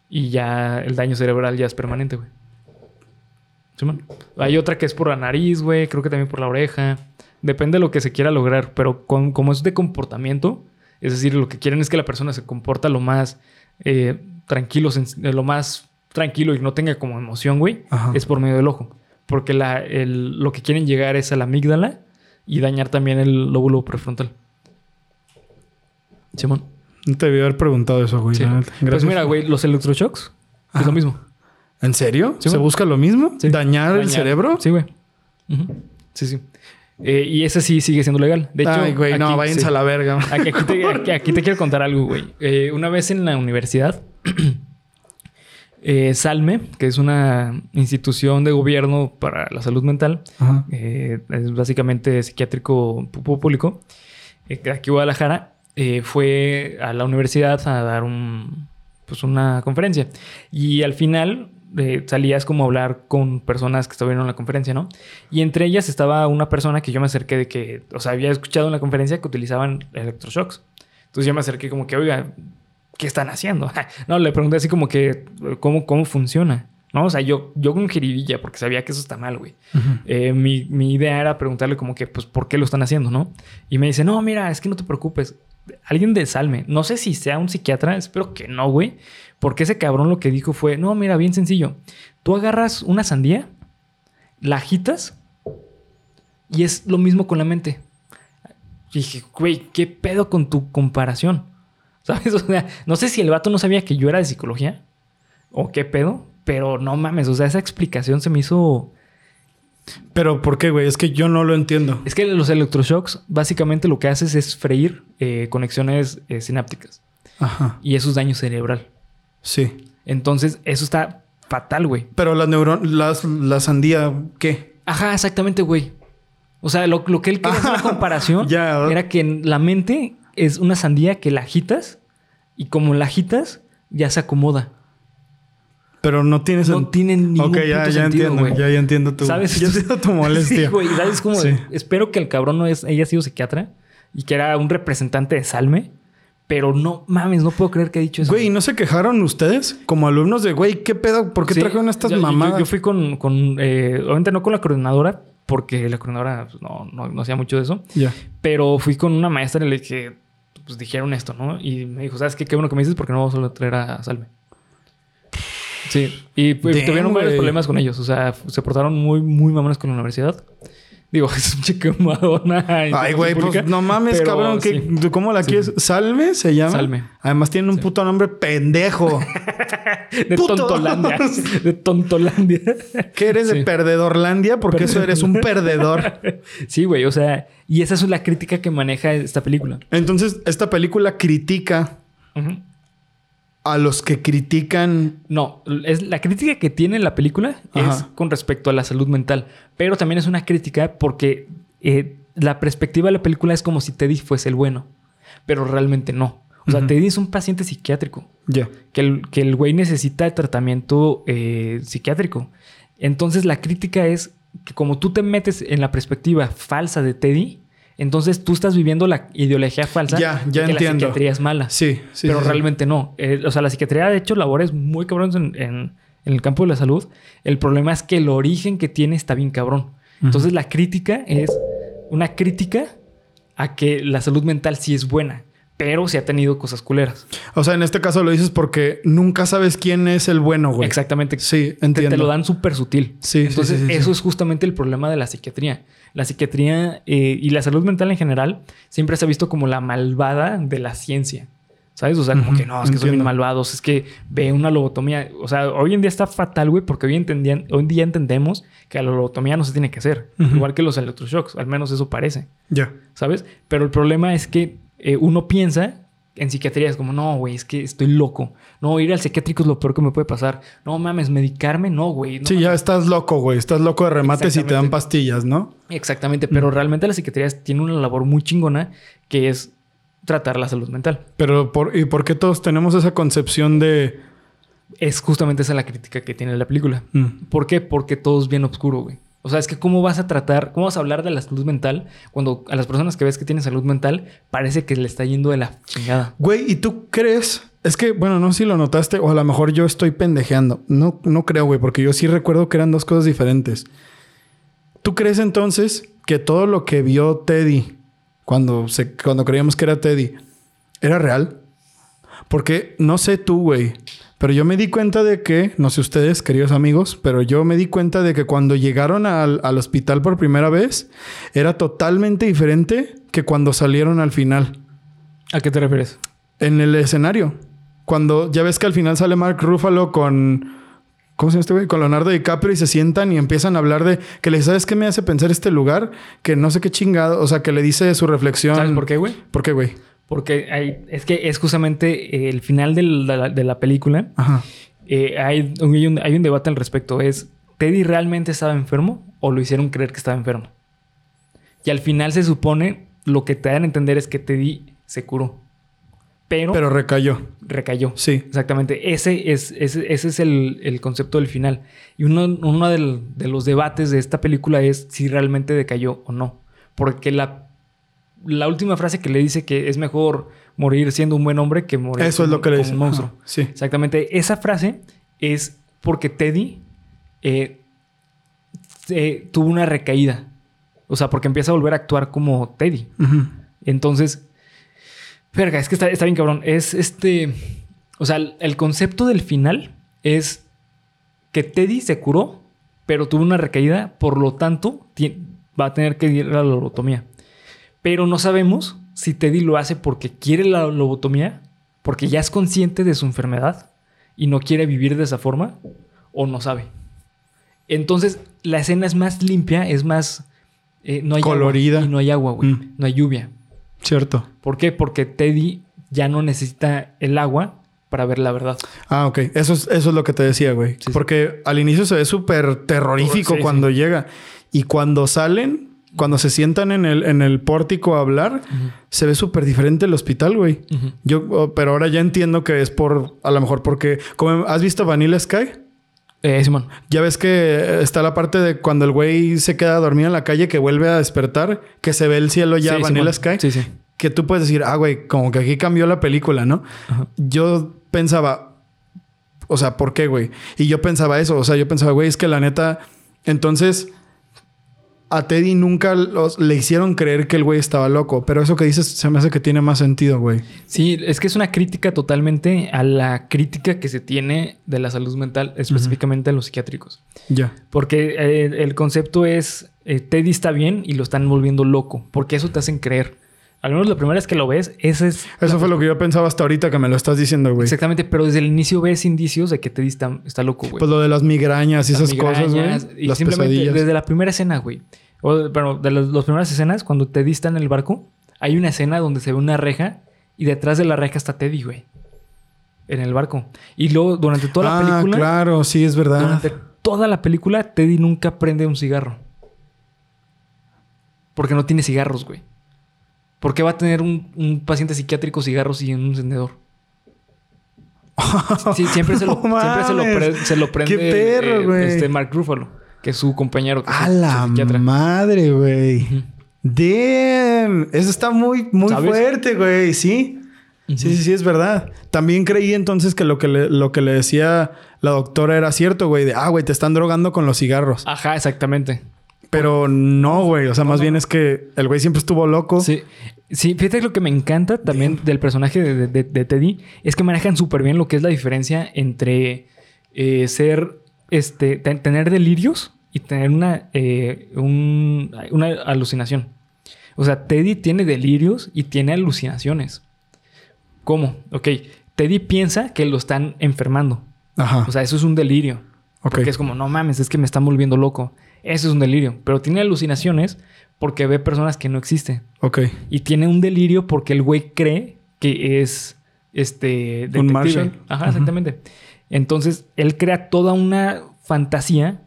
y ya el daño cerebral ya es permanente, güey. Hay otra que es por la nariz, güey. Creo que también por la oreja. Depende de lo que se quiera lograr. Pero con- como es de comportamiento, es decir, lo que quieren es que la persona se comporta lo más eh, tranquilo, eh, lo más tranquilo y no tenga como emoción, güey. Ajá. Es por medio del ojo. Porque la- el- lo que quieren llegar es a la amígdala y dañar también el lóbulo prefrontal. Simón. No te debí haber preguntado eso, güey. Sí. Pues mira, güey, los electroshocks es lo mismo. ¿En serio? Sí, ¿Se güey. busca lo mismo? Sí. ¿Dañar, el cerebro? Sí, güey. Sí, sí. Eh, y ese sí sigue siendo legal. De hecho, Ay, güey, no, aquí- váyanse sí. a la verga. Aquí, aquí te, aquí- aquí te quiero contar algo, güey. Eh, una vez en la universidad, eh, Salme, que es una institución de gobierno para la salud mental, eh, es básicamente psiquiátrico público, eh, aquí en Guadalajara, eh, fue a la universidad a dar un, pues una conferencia. Y al final eh, salías como a hablar con personas que estuvieron en la conferencia, ¿no? Y entre ellas estaba una persona que yo me acerqué de que, o sea, había escuchado en la conferencia que utilizaban electroshocks. Entonces yo me acerqué como que, oiga, ¿qué están haciendo? no, le pregunté así como que, ¿cómo, cómo funciona? ¿No? O sea, yo, yo con jiribilla, porque sabía que eso está mal, güey. Eh, mi, mi idea era preguntarle como que, pues, ¿por qué lo están haciendo, no? Y me dice, no, mira, es que no te preocupes. Alguien de Salme, no sé si sea un psiquiatra, espero que no, güey. Porque ese cabrón lo que dijo fue, no, mira, bien sencillo. Tú agarras una sandía, la agitas y es lo mismo con la mente. Y dije, güey, ¿qué pedo con tu comparación? ¿Sabes? O sea, no sé si el vato no sabía que yo era de psicología o qué pedo, pero no mames, o sea, esa explicación se me hizo... Pero ¿por qué, güey? Es que yo no lo entiendo. Es que los electroshocks básicamente lo que haces es freír eh, conexiones eh, sinápticas Ajá. y eso es daño cerebral. Sí. Entonces, eso está fatal, güey. Pero las neuronas, las, la sandía, ¿qué? Ajá, exactamente, güey. O sea, lo, lo que él quería hacer la comparación Ya. era que en la mente es una sandía que la agitas y como la agitas, ya se acomoda. Pero no tienes... No tiene ningún Ok, ya, ya sentido, entiendo. güey. Ya, ya entiendo tu... ¿Sabes? Ya entiendo tu molestia. Sí, güey. ¿Sabes cómo? Sí. Espero que el cabrón no es, haya sido psiquiatra y que era un representante de Salme. Pero no mames, no puedo creer que ha dicho eso. Güey, ¿y ¿no se quejaron ustedes como alumnos de, güey, qué pedo? ¿Por qué Sí, trajeron estas yo- yo- mamadas? Yo, fui con, con eh, obviamente no con la coordinadora, porque la coordinadora pues, no, no, no hacía mucho de eso. Ya. Pero fui con una maestra y le dije, pues dijeron esto, ¿no? Y me dijo, ¿sabes qué? Qué bueno que me dices porque no vamos a traer a Salme. Sí, y pues, Damn, tuvieron varios problemas con ellos. O sea, se portaron muy, muy mamones con la universidad. Digo, es un chico Madonna. Ay, güey, pues no mames, pero cabrón. ¿qué- sí. ¿Cómo la Sí. quieres? ¿Salme se llama? Salme. Además tiene un puto nombre pendejo. De Puto. Tontolandia. De Tontolandia. ¿Qué eres de perdedorlandia? Porque eso eres un perdedor. Sí, güey. O sea, y esa es la crítica que maneja esta película. Entonces, esta película critica Ujú. A los que critican. No, es la crítica que tiene la película es con respecto a la salud mental, pero también es una crítica porque eh, la perspectiva de la película es como si Teddy fuese el bueno, pero realmente no. O sea. Teddy es un paciente psiquiátrico, Ya. que el, que el güey necesita tratamiento eh, psiquiátrico. Entonces la crítica es que como tú te metes en la perspectiva falsa de Teddy, entonces tú estás viviendo la ideología falsa Ya, ya de que la psiquiatría es mala Sí, sí. pero sí, sí. realmente no. Eh, o sea, la psiquiatría ha hecho labores muy cabrones en, en- en el campo de la salud. El problema es que el origen que tiene está bien cabrón. Entonces la crítica es una crítica a que la salud mental sí es buena, pero sí ha tenido cosas culeras. O sea, en este caso lo dices porque nunca sabes quién es el bueno, güey. Exactamente. Sí, Te, entiendo. te lo dan súper sutil. Sí, sí, Entonces, sí, sí, sí. eso es justamente el problema de la psiquiatría. La psiquiatría eh, y la salud mental en general siempre se ha visto como la malvada de la ciencia. ¿Sabes? O sea, como que no, es que son bien malvados, es que ve una lobotomía. O sea, hoy en día está fatal, güey, porque hoy, entendían, hoy en día entendemos que la lobotomía no se tiene que hacer. Igual que los electroshocks, al menos eso parece. Ya. ¿Sabes? Pero el problema es que eh, uno piensa en psiquiatría, es como, no, güey, es que estoy loco. No, ir al psiquiátrico es lo peor que me puede pasar. No mames, medicarme, no, güey. no sí, ya estás loco, güey. Estás loco de remates y te dan pastillas, ¿no? Exactamente, pero realmente la psiquiatría tiene una labor muy chingona que es tratar la salud mental. Pero, por, ¿y por qué todos tenemos esa concepción de. Es justamente esa la crítica que tiene la película. Mm, ¿Por qué? Porque todo es bien oscuro, güey. O sea, es que cómo vas a tratar, cómo vas a hablar de la salud mental cuando a las personas que ves que tienen salud mental parece que le está yendo de la chingada. Güey, ¿y tú crees? Es que, bueno, no sé si lo notaste o a lo mejor yo estoy pendejeando. No, no creo, güey, porque yo sí recuerdo que eran dos cosas diferentes. ¿Tú crees entonces que todo lo que vio Teddy cuando, cuando creíamos que era Teddy era real? Porque no sé tú, güey, pero yo me di cuenta de que, no sé ustedes, queridos amigos, pero yo me di cuenta de que cuando llegaron al, al hospital por primera vez era totalmente diferente que cuando salieron al final ¿A qué te refieres? en el escenario. Cuando ya ves que al final sale Mark Ruffalo con. ¿Cómo se llama este güey? Con Leonardo DiCaprio y se sientan y empiezan a hablar de que le sabes qué me hace pensar este lugar, que no sé qué chingado, o sea, que le dice su reflexión. ¿Sabes por qué, güey? ¿Por qué, güey? Porque hay- es que es justamente eh, el final del- de la, de la película. Ajá. Eh, hay, hay un, hay un debate al respecto. ¿Es Teddy realmente estaba enfermo o lo hicieron creer que estaba enfermo? Y al final se supone, lo que te dan a entender es que Teddy se curó. Pero, Pero recayó. recayó. Sí. Exactamente. Ese es, ese, ese es el, el concepto del final. Y uno, uno del- de los debates de esta película es si realmente decayó o no. Porque la, la última frase que le dice que es mejor morir siendo un buen hombre que morir Eso es como- lo que le dice. un monstruo. Sí. Exactamente. Esa frase es porque Teddy eh, tuvo una recaída. O sea, porque empieza a volver a actuar como Teddy. Entonces, verga, es que está, está bien cabrón. Es este. O sea, el, el concepto del final es que Teddy se curó, pero tuvo una recaída, por lo tanto, va a tener que ir a la lobotomía. Pero no sabemos si Teddy lo hace porque quiere la lobotomía, porque ya es consciente de su enfermedad y no quiere vivir de esa forma, o no sabe. Entonces, la escena es más limpia, es más. eh, no hay agua Colorida. y no hay agua, güey. Mm. No hay lluvia. Cierto. ¿Por qué? Porque Teddy ya no necesita el agua para ver la verdad. Ah, ok. Eso es, eso es lo que te decía, güey. Sí, sí. Porque al inicio se ve súper terrorífico Sí, cuando llega. Y cuando salen, cuando se sientan en el, en el pórtico a hablar, se ve súper diferente el hospital, güey. Yo, oh, pero ahora ya entiendo que es por, a lo mejor porque, como has visto Vanilla Sky, Eh, Simón. ya ves que está la parte de cuando el güey se queda dormido en la calle, que vuelve a despertar, que se ve el cielo ya Sí, Vanilla Simón. Sky, Sí, sí. que tú puedes decir, ah, güey, como que aquí cambió la película, ¿no? Ajá. Yo pensaba, o sea, ¿por qué, güey? Y yo pensaba eso, o sea, yo pensaba, güey, es que la neta, entonces, a Teddy nunca los- le hicieron creer que el güey estaba loco. Pero eso que dices se me hace que tiene más sentido, güey. Sí, es que es una crítica totalmente a la crítica que se tiene de la salud mental, específicamente en los psiquiátricos. Ya. Porque eh, el concepto es, eh, Teddy está bien y lo están volviendo loco, porque eso te hacen creer. Al menos la primera vez que lo ves, ese es... Eso fue lo que yo pensaba hasta ahorita que me lo estás diciendo, güey. Exactamente, pero desde el inicio ves indicios de que Teddy está, está loco, güey. Pues lo de las migrañas y Las esas cosas, güey. Y Las simplemente pesadillas. desde la primera escena, güey. O, bueno, de las, las primeras escenas, cuando Teddy está en el barco, hay una escena donde se ve una reja y detrás de la reja está Teddy, güey. En el barco. Y luego, durante toda la ah, película, claro, sí, es verdad. durante toda la película, Teddy nunca prende un cigarro. Porque no tiene cigarros, güey. ¿Por qué va a tener un, un paciente psiquiátrico cigarros y un encendedor? Sí, siempre se lo, No siempre se lo, pre- se lo prende Qué perro, eh, güey. este Mark Ruffalo, que es su compañero. Que A la madre, güey. Damn. Eso está muy, muy ¿Sabes? fuerte, güey. Sí. Sí, sí, sí, es verdad. También creí entonces que lo que le, lo que le decía la doctora era cierto, güey. De, ah, güey, te están drogando con los cigarros. Ajá, exactamente. Pero no, güey. O sea, más bien es que el güey siempre estuvo loco. Sí. Sí, fíjate que lo que me encanta también del personaje de, de- de Teddy es que manejan súper bien lo que es la diferencia entre eh, ser, este, te- tener delirios y tener una, eh, un- una alucinación. O sea, Teddy tiene delirios y tiene alucinaciones. ¿Cómo? Ok, Teddy piensa que lo están enfermando. Ajá. O sea, eso es un delirio. ok. Porque es como, no mames, es que me están volviendo loco. Eso es un delirio. Pero tiene alucinaciones porque ve personas que no existen. Ok. Y tiene un delirio porque el güey cree que es este detective. Marshall. Ajá, exactamente. Entonces, él crea toda una fantasía.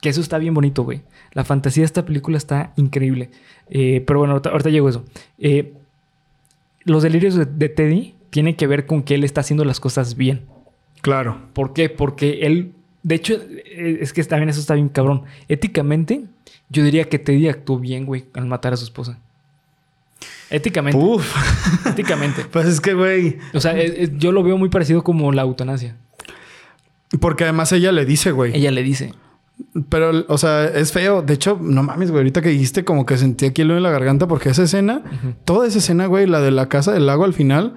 Que eso está bien bonito, güey. La fantasía de esta película está increíble. Eh, pero bueno, ahorita, ahorita llego a eso. Eh, los delirios de, de Teddy tienen que ver con que él está haciendo las cosas bien. Claro. ¿Por qué? Porque él, de hecho, eh, es que también eso está bien cabrón. Éticamente, yo diría que Teddy actuó bien, güey, al matar a su esposa. Éticamente. Uf. Éticamente. pues es que, güey. O sea, es- es- yo lo veo muy parecido como la eutanasia. Porque además ella le dice, güey. Ella le dice. Pero, o sea, es feo. De hecho, no mames, güey. Ahorita que dijiste, como que sentí aquí el en la garganta porque esa escena, toda esa escena, güey, la de la casa del lago al final.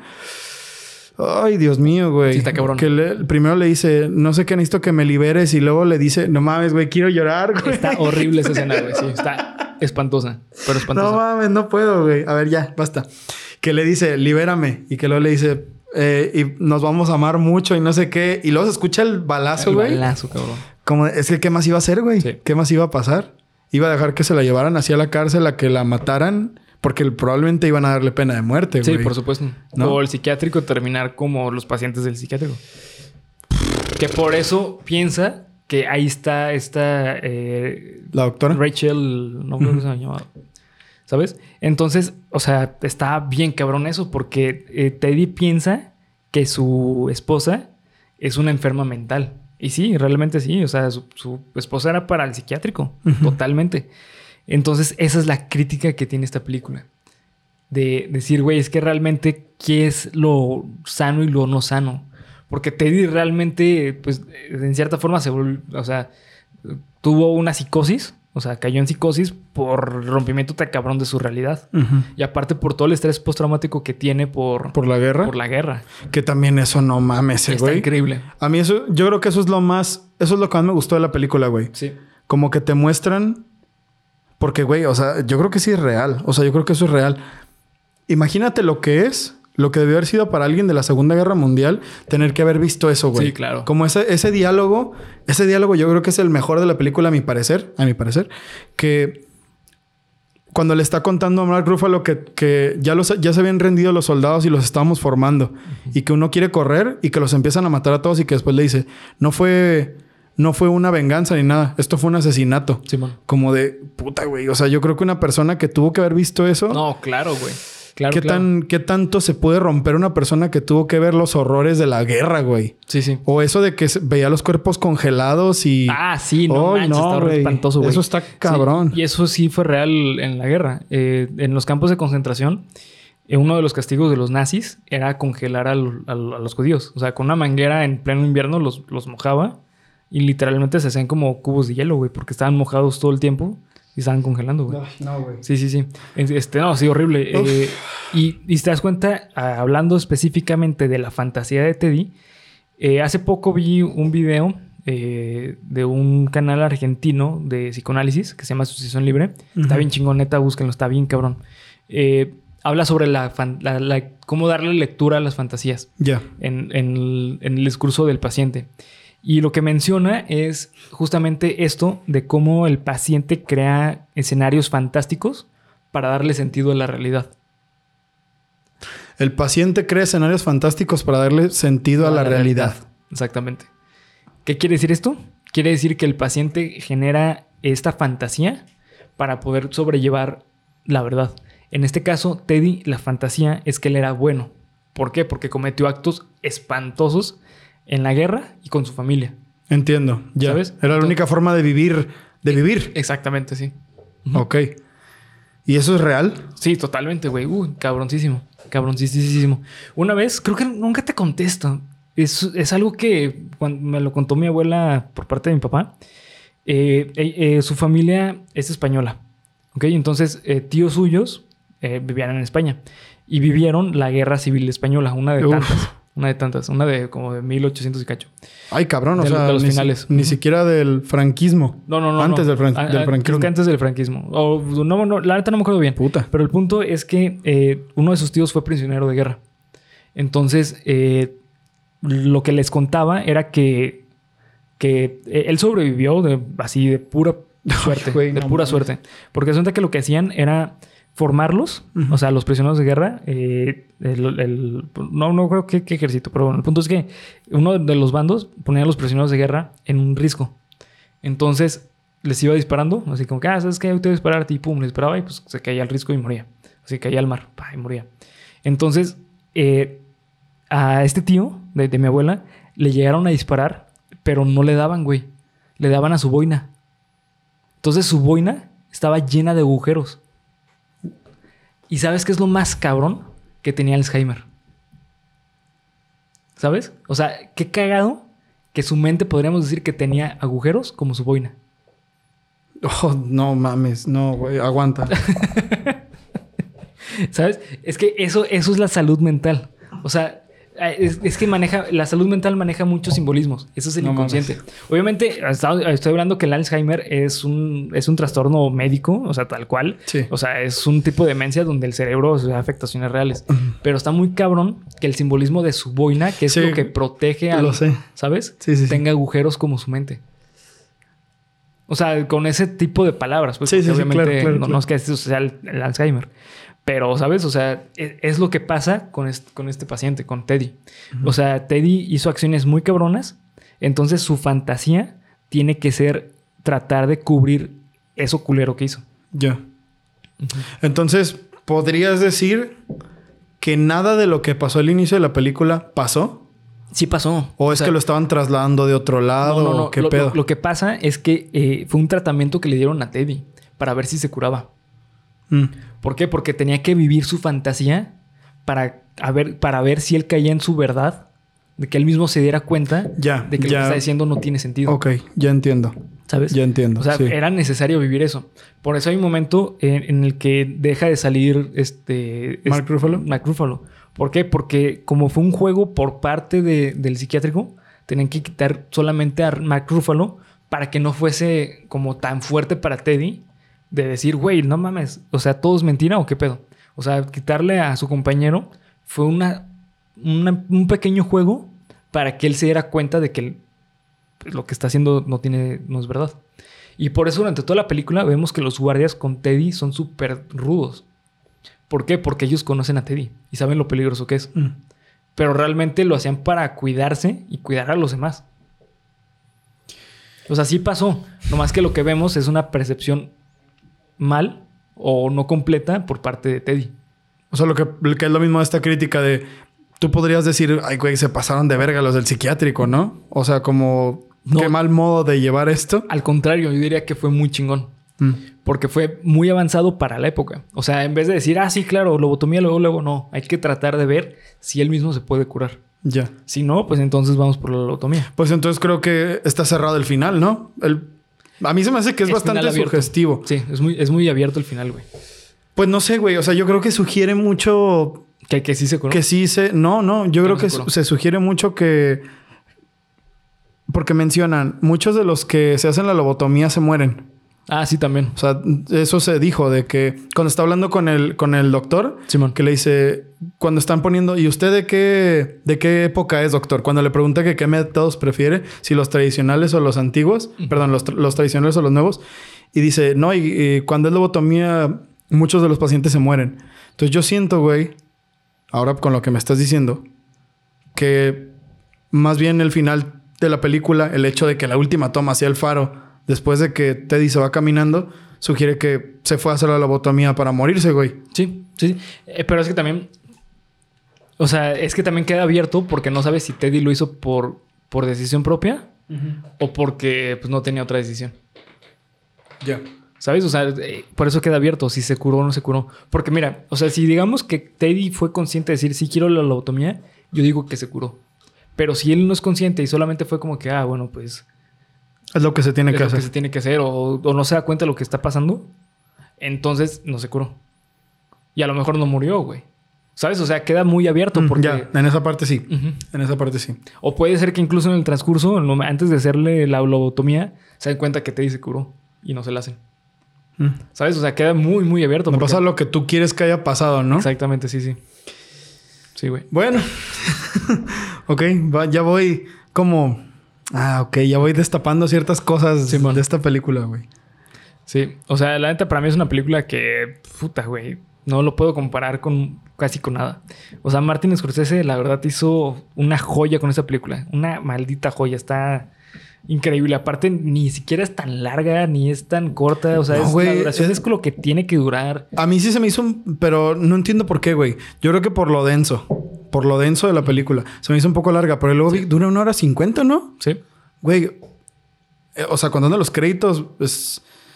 Ay, Dios mío, güey. Sí, está cabrón. Que le- primero le dice, no sé qué necesito que me liberes. Y luego le dice, no mames, güey, quiero llorar, güey. Está horrible esa escena, güey. Sí, está espantosa. Pero espantosa. No mames, no puedo, güey. A ver, ya, basta. Que le dice, libérame. Y que luego le dice, eh, y nos vamos a amar mucho y no sé qué. Y luego se escucha el balazo, El güey. balazo, cabrón. Como, es que, ¿qué más iba a hacer, güey? Sí. ¿Qué más iba a pasar? Iba a dejar que se la llevaran hacia la cárcel a que la mataran porque probablemente iban a darle pena de muerte, Sí, güey. por supuesto. ¿No? O el psiquiátrico terminar como los pacientes del psiquiátrico. Que por eso piensa que ahí está esta eh, La doctora. Rachel, no creo que se llama. ¿Sabes? Entonces, o sea, está bien cabrón eso, porque eh, Teddy piensa que su esposa es una enferma mental. Y sí, realmente sí. O sea, su, su esposa era para el psiquiátrico, totalmente. Entonces, esa es la crítica que tiene esta película. De decir, güey, es que realmente, ¿qué es lo sano y lo no sano? Porque Teddy realmente, pues, en cierta forma se volvió, o sea, tuvo una psicosis, o sea, cayó en psicosis por rompimiento tan cabrón de su realidad. Y aparte por todo el estrés postraumático que tiene por, Por la guerra. por la guerra. Que también eso no mames, Está güey. increíble. A mí eso, yo creo que eso es lo más, eso es lo que más me gustó de la película, güey. Sí. Como que te muestran. Porque, güey, o sea, yo creo que sí es real. O sea, yo creo que eso es real. Imagínate lo que es, lo que debió haber sido para alguien de la Segunda Guerra Mundial, tener que haber visto eso, güey. Sí, claro. Como ese, ese diálogo, ese diálogo yo creo que es el mejor de la película, a mi parecer. A mi parecer. Que cuando le está contando a Mark Ruffalo que, que ya, los, ya se habían rendido los soldados y los estábamos formando. Y que uno quiere correr y que los empiezan a matar a todos y que después le dice, no fue, no fue una venganza ni nada, esto fue un asesinato. Simón. Como de puta, güey. O sea, yo creo que una persona que tuvo que haber visto eso. No, claro, güey. Claro, ¿qué, claro. tan, ¿Qué tanto se puede romper una persona que tuvo que ver los horrores de la guerra, güey? Sí, sí. O eso de que veía los cuerpos congelados y. Ah, sí, no Ay, manches, no, está espantoso, güey. Eso está Sí, cabrón. y eso sí fue real en la guerra. Eh, en los campos de concentración, eh, uno de los castigos de los nazis era congelar al- al- a los judíos. O sea, con una manguera en pleno invierno los, los mojaba y literalmente se hacían como cubos de hielo, güey, porque estaban mojados todo el tiempo Y estaban congelando, güey. No, güey. Sí, sí, sí. Este, no, sí, horrible. Eh, y, y te das cuenta, ah, hablando específicamente de la fantasía de Teddy, eh, hace poco vi un video eh, de un canal argentino de psicoanálisis que se llama Asociación Libre. Está bien chingón, neta, búsquenlo, está bien cabrón. Eh, habla sobre la, fan- la- la- cómo darle lectura a las fantasías Ya. en, en el, en el discurso del paciente. Y lo que menciona es justamente esto de cómo el paciente crea escenarios fantásticos para darle sentido a la realidad. El paciente crea escenarios fantásticos para darle sentido a la, realidad. Exactamente. ¿Qué quiere decir esto? Quiere decir que el paciente genera esta fantasía para poder sobrellevar la verdad. En este caso, Teddy, la fantasía es que él era bueno. ¿Por qué? Porque cometió actos espantosos en la guerra y con su familia. Entiendo. Ya. ¿Sabes? Era la única forma de vivir. De vivir. Exactamente, sí. Ok. ¿Y eso es real? Sí, totalmente, güey. Uy, cabroncísimo. Cabroncísimo. Una vez, creo que nunca te contesto. Es, es algo que cuando me lo contó mi abuela por parte de mi papá. eh, eh, eh, su familia es española. ¿Ok? Entonces, tíos suyos vivían en España. Y vivieron la guerra civil española. Una de Uf. tantas. Una de tantas. Una de como de 1800 y cacho. Ay, cabrón. O De- sea, de los ni, finales. ni siquiera del franquismo. No, no, no. Antes no. del, fran- del franquismo. Que antes del franquismo. O, no, no, la neta no me acuerdo bien. Puta. Pero el punto es que eh, uno de sus tíos fue prisionero de guerra. Entonces, eh, lo que les contaba era que, que eh, él sobrevivió de, así de pura suerte. güey, de no pura suerte. Porque resulta que lo que hacían era formarlos, o sea, los prisioneros de guerra. eh, el- el- no, no creo que qué ejército, pero bueno, el punto es que uno de los bandos ponía a los prisioneros de guerra en un risco. Entonces les iba disparando, así como que, ah, ¿sabes qué? Yo te voy a disparar a ti, pum, le disparaba y pues se caía al risco y moría. Así caía al mar, pa, y moría. Entonces, eh, a este tío de, de mi abuela le llegaron a disparar, pero no le daban, güey. Le daban a su boina. Entonces su boina estaba llena de agujeros. ¿Y sabes qué es lo más cabrón? Que tenía Alzheimer. ¿Sabes? O sea, qué cagado que su mente podríamos decir que tenía agujeros como su boina. Oh, no mames. No, güey. Aguanta. ¿Sabes? Es que eso, eso es la salud mental. O sea, es, es que maneja, la salud mental maneja muchos simbolismos. Eso es el No inconsciente. Obviamente, estoy hablando que el Alzheimer es un, es un trastorno médico, o sea, tal cual. Sí. O sea, es un tipo de demencia donde el cerebro o sea, afectaciones reales. Pero está muy cabrón que el simbolismo de su boina, que es Sí, lo que protege a lo sé. ¿sabes? Sí, sí, sí. Tenga agujeros como su mente. O sea, con ese tipo de palabras, pues Sí, sí, porque sí, claro, claro, no, claro. no es que eso sea el, el Alzheimer. Pero, ¿sabes? O sea, es, es lo que pasa con este, con este paciente, con Teddy. O sea, Teddy hizo acciones muy cabronas. Entonces su fantasía tiene que ser tratar de cubrir eso culero que hizo. Ya. Entonces, ¿podrías decir que nada de lo que pasó al inicio de la película pasó? Sí pasó. ¿O es sea, que lo estaban trasladando de otro lado? No, no, no. ¿Qué lo, pedo? lo- lo que pasa es que eh, fue un tratamiento que le dieron a Teddy para ver si se curaba. Mm. ¿Por qué? Porque tenía que vivir su fantasía para, a ver, para ver si él caía en su verdad, de que él mismo se diera cuenta Ya, de que lo ya. que está diciendo no tiene sentido. Ok, ya entiendo. ¿Sabes? Ya entiendo. O sea, sí. era necesario vivir eso. Por eso hay un momento en, en el que deja de salir este... Mark este- Ruffalo. Mark Ruffalo. ¿Por qué? Porque como fue un juego por parte de- del psiquiátrico, tenían que quitar solamente a Mark Ruffalo para que no fuese como tan fuerte para Teddy de decir, güey, no mames, o sea, ¿todo es mentira o qué pedo? O sea, quitarle a su compañero fue una, una- un pequeño juego para que él se diera cuenta de que pues, lo que está haciendo no tiene, no es verdad. Y por eso durante toda la película vemos que los guardias con Teddy son súper rudos. ¿Por qué? Porque ellos conocen a Teddy y saben lo peligroso que es. Mm. Pero realmente lo hacían para cuidarse y cuidar a los demás. O sea, sí pasó. Nomás que lo que vemos es una percepción mal o no completa por parte de Teddy. O sea, lo que, lo que es lo mismo de esta crítica de... Tú podrías decir, ay, güey, se pasaron de verga los del psiquiátrico, ¿no? O sea, como... No. Qué mal modo de llevar esto. Al contrario, yo diría que fue muy chingón. Mm. Porque fue muy avanzado para la época. O sea, en vez de decir, ah, sí, claro, lobotomía, luego, luego, no. Hay que tratar de ver si él mismo se puede curar. Ya. Si no, pues entonces vamos por la lobotomía. Pues entonces creo que está cerrado el final, ¿no? El, A mí se me hace que es, Es bastante sugestivo. Sí, es muy, es muy abierto el final, güey. Pues no sé, güey. O sea, yo creo que sugiere mucho Que, que sí se curó. que sí se. No, no. Yo creo no que se se sugiere mucho que. Porque mencionan, muchos de los que se hacen la lobotomía se mueren. Ah, sí, también. O sea, eso se dijo de que cuando está hablando con el, con el doctor, Simón. que le dice, cuando están poniendo, ¿y usted de qué, de qué época es, doctor? Cuando le pregunta que qué métodos prefiere, si los tradicionales o los antiguos, perdón, los, los tradicionales o los nuevos, y dice, no, y, y cuando es lobotomía, muchos de los pacientes se mueren. Entonces yo siento, güey, ahora con lo que me estás diciendo, que más bien el final de la película, el hecho de que la última toma sea el faro, después de que Teddy se va caminando, sugiere que se fue a hacer la lobotomía para morirse, güey. Sí, sí. sí. Eh, pero es que también. O sea, es que también queda abierto porque no sabes si Teddy lo hizo por, por decisión propia o porque pues, no tenía otra decisión. Ya. ¿Sabes? O sea, eh, por eso queda abierto si se curó o no se curó. Porque mira, o sea, si digamos que Teddy fue consciente de decir sí quiero la lobotomía, yo digo que se curó. Pero si él no es consciente y solamente fue como que, ah, bueno, pues Es lo que se tiene es que lo hacer. que se tiene que hacer o, o no se da cuenta de lo que está pasando, entonces no se curó. Y a lo mejor no murió, güey. ¿Sabes? O sea, queda muy abierto Mm, porque... Ya, en esa parte sí. Ujú. En esa parte sí. O puede ser que incluso en el transcurso, antes de hacerle la lobotomía, se den cuenta que Teddy se curó y no se la hacen. Mm. ¿Sabes? O sea, queda muy, muy abierto. Porque- pasa lo que tú quieres que haya pasado, ¿no? Exactamente, sí, sí. Sí, güey. Bueno. ok, va- ya voy como... Ah, ok, ya voy destapando ciertas cosas Simón. de esta película, güey. Sí. O sea, la neta para mí es una película que, puta, güey, no lo puedo comparar con casi con nada. O sea, Martin Scorsese, la verdad, hizo una joya con esa película. Una maldita joya. Está increíble. Aparte, ni siquiera es tan larga, ni es tan corta. O sea, No, es, la duración es- es... con lo que tiene que durar. A mí sí se me hizo, un- pero no entiendo por qué, güey. Yo creo que por lo denso, por lo denso de la película. Se me hizo un poco larga, pero luego vi- dura una hora cincuenta, ¿no? Sí. Güey, eh, o sea, contando los créditos,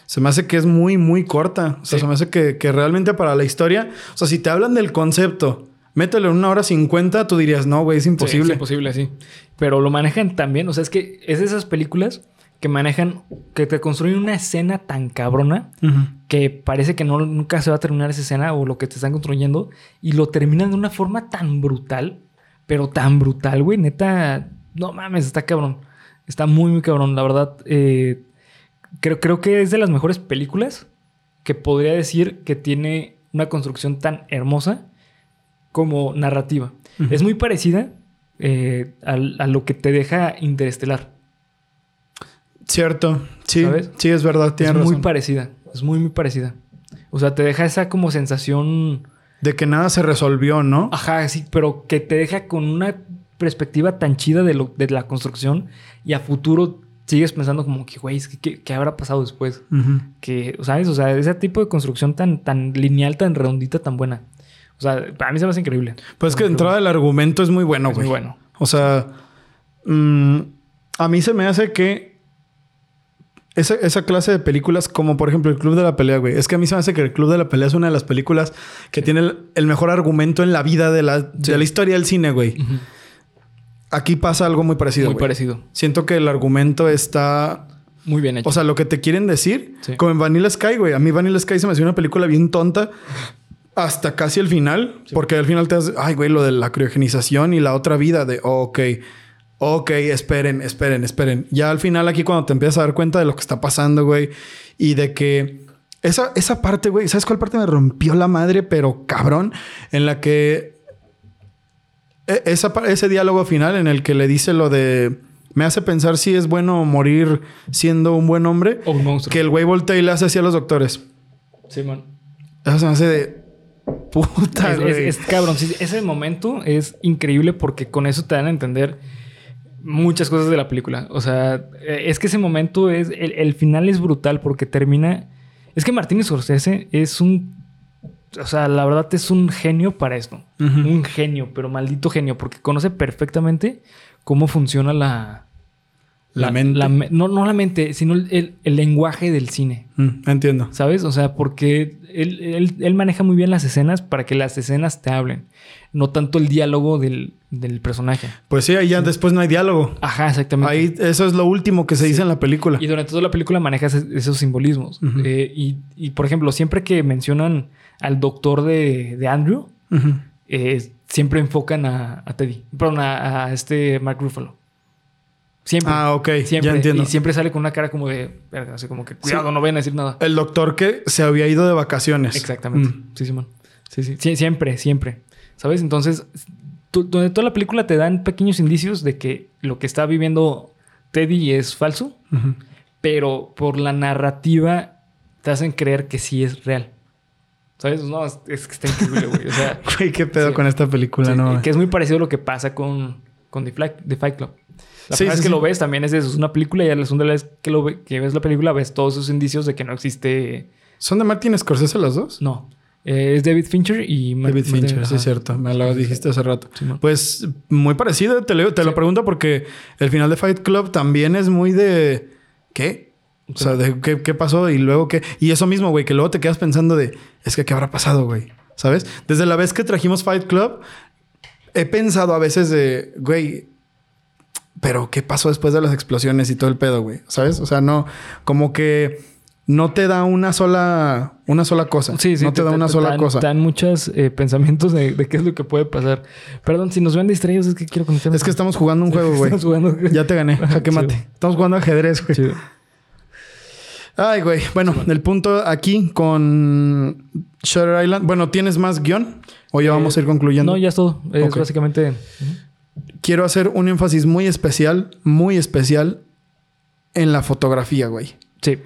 se me hace que es muy, muy corta. O sea, Sí. se me hace que, que realmente para la historia, o sea, si te hablan del concepto, mételo en una hora cincuenta, tú dirías, no, güey, es Sí, imposible. es imposible, sí. Pero lo manejan tan bien. O sea, es que es de esas películas que manejan, que te construyen una escena tan cabrona que parece que no, nunca se va a terminar esa escena o lo que te están construyendo y lo terminan de una forma tan brutal, pero tan brutal, güey, neta, no mames, está cabrón. Está muy, muy cabrón, la verdad. eh, creo, creo que es de las mejores películas que podría decir que tiene una construcción tan hermosa como narrativa. Es muy parecida eh, al- a, lo que te deja Interestelar. Cierto. Sí, ¿Sabes? sí, es verdad, Es tienes muy razón. parecida. Es muy, muy parecida. O sea, te deja esa como sensación. De que nada se resolvió, ¿no? Ajá, sí, pero que te deja con una perspectiva tan chida de, lo, de la construcción y a futuro sigues pensando como que, güey, es ¿qué, qué habrá pasado después? Que, ¿sabes? O sea, ese tipo de construcción tan, tan lineal, tan redondita, tan buena. O sea, para mí se me hace increíble. Pues que de entrada el argumento es muy bueno, Es güey. muy bueno. O sea, mm, a mí se me hace que esa, esa clase de películas, como por ejemplo el Club de la Pelea, güey, es que a mí se me hace que el Club de la Pelea es una de las películas que tiene el, el mejor argumento en la vida de la, de la historia del cine, güey. Aquí pasa algo muy parecido. Muy güey. parecido. Siento que el argumento está. Muy bien hecho. O sea, lo que te quieren decir, Sí. como en Vanilla Sky, güey. A mí Vanilla Sky se me hace una película bien tonta hasta casi el final, porque al final te hace, ay, güey, lo de la criogenización y la otra vida de, ok, ok, esperen, esperen, esperen. Ya al final aquí cuando te empiezas a dar cuenta de lo que está pasando, güey, y de que esa, esa parte, güey, ¿sabes cuál parte me rompió la madre, pero cabrón? En la que e- esa, ese diálogo final en el que le dice lo de me hace pensar si es bueno morir siendo un buen hombre. o un monstruo. Que el güey voltea y le hace así a los doctores. Sí, man. Eso se me hace de puta, Es, güey. es cabrón. sí, ese momento es increíble porque con eso te dan a entender muchas cosas de la película. O sea, eh, es que ese momento es. El, el final es brutal porque termina. Es que Martínez Scorsese es un. O sea, la verdad es un genio para esto. Un genio, pero maldito genio, porque conoce perfectamente cómo funciona la. La, mente. no, no la mente, sino el, el, lenguaje del cine. Mm, entiendo. ¿Sabes? O sea, porque él, él, él, maneja muy bien las escenas para que las escenas te hablen. No tanto el diálogo del, del personaje. Pues sí, ahí ya después no hay diálogo. Ajá, exactamente. Ahí eso es lo último que se dice en la película. Y durante toda la película maneja esos simbolismos. eh, y, y, por ejemplo, siempre que mencionan al doctor de, de Andrew, uh -huh. eh, siempre enfocan a, a Teddy. Perdón, a, a este Mark Ruffalo. Siempre. Ah, ok. Siempre. Ya entiendo. Y siempre sale con una cara como de, verga, así como que, cuidado, sí. no vayan a decir nada. El doctor que se había ido de vacaciones. Exactamente. Mm. Sí, Simón. Sí, sí, sí. Siempre, siempre. ¿Sabes? Entonces, tú, donde toda la película te dan pequeños indicios de que lo que está viviendo Teddy es falso, uh -huh. pero por la narrativa te hacen creer que sí es real. ¿Sabes? No, es, que está increíble, güey. O sea, güey, qué pedo sí, con esta película, sí, ¿no? Que es muy parecido a lo que pasa con, con The, Flight, The Fight Club. La Sí, primera vez que sí. lo ves también es eso, es una película y a la segunda vez que, lo ve- que ves la película ves todos esos indicios de que no existe... ¿Son de Martin Scorsese las dos? No. Eh, es David Fincher y... David Martin- Fincher, sí, es cierto. Me lo dijiste hace rato. Pues muy parecido, te, lo- te lo pregunto porque el final de Fight Club también es muy de. ¿Qué? O sea, de qué, qué pasó y luego qué. Y eso mismo, güey, que luego te quedas pensando de. Es que qué habrá pasado, güey. ¿Sabes? Desde la vez que trajimos Fight Club, he pensado a veces de. Güey. Pero qué pasó después de las explosiones y todo el pedo, güey. ¿Sabes? O sea, no. Como que. No te da una sola. Una sola cosa. Sí, sí. no te, da una sola dan, cosa. Te dan muchos eh, pensamientos de, de qué es lo que puede pasar. Perdón, si nos ven distraídos es que quiero conectarme. Es que estamos jugando un juego, güey. Estamos jugando. Ya te gané. Jaque Chido. mate. Estamos jugando ajedrez, güey. Chido. Ay, güey. Bueno, el punto aquí con Shutter Island. Bueno, ¿tienes más guion? ¿O ya vamos a ir concluyendo? No, ya es todo. Es básicamente... Quiero hacer un énfasis muy especial, muy especial en la fotografía, güey. Sí,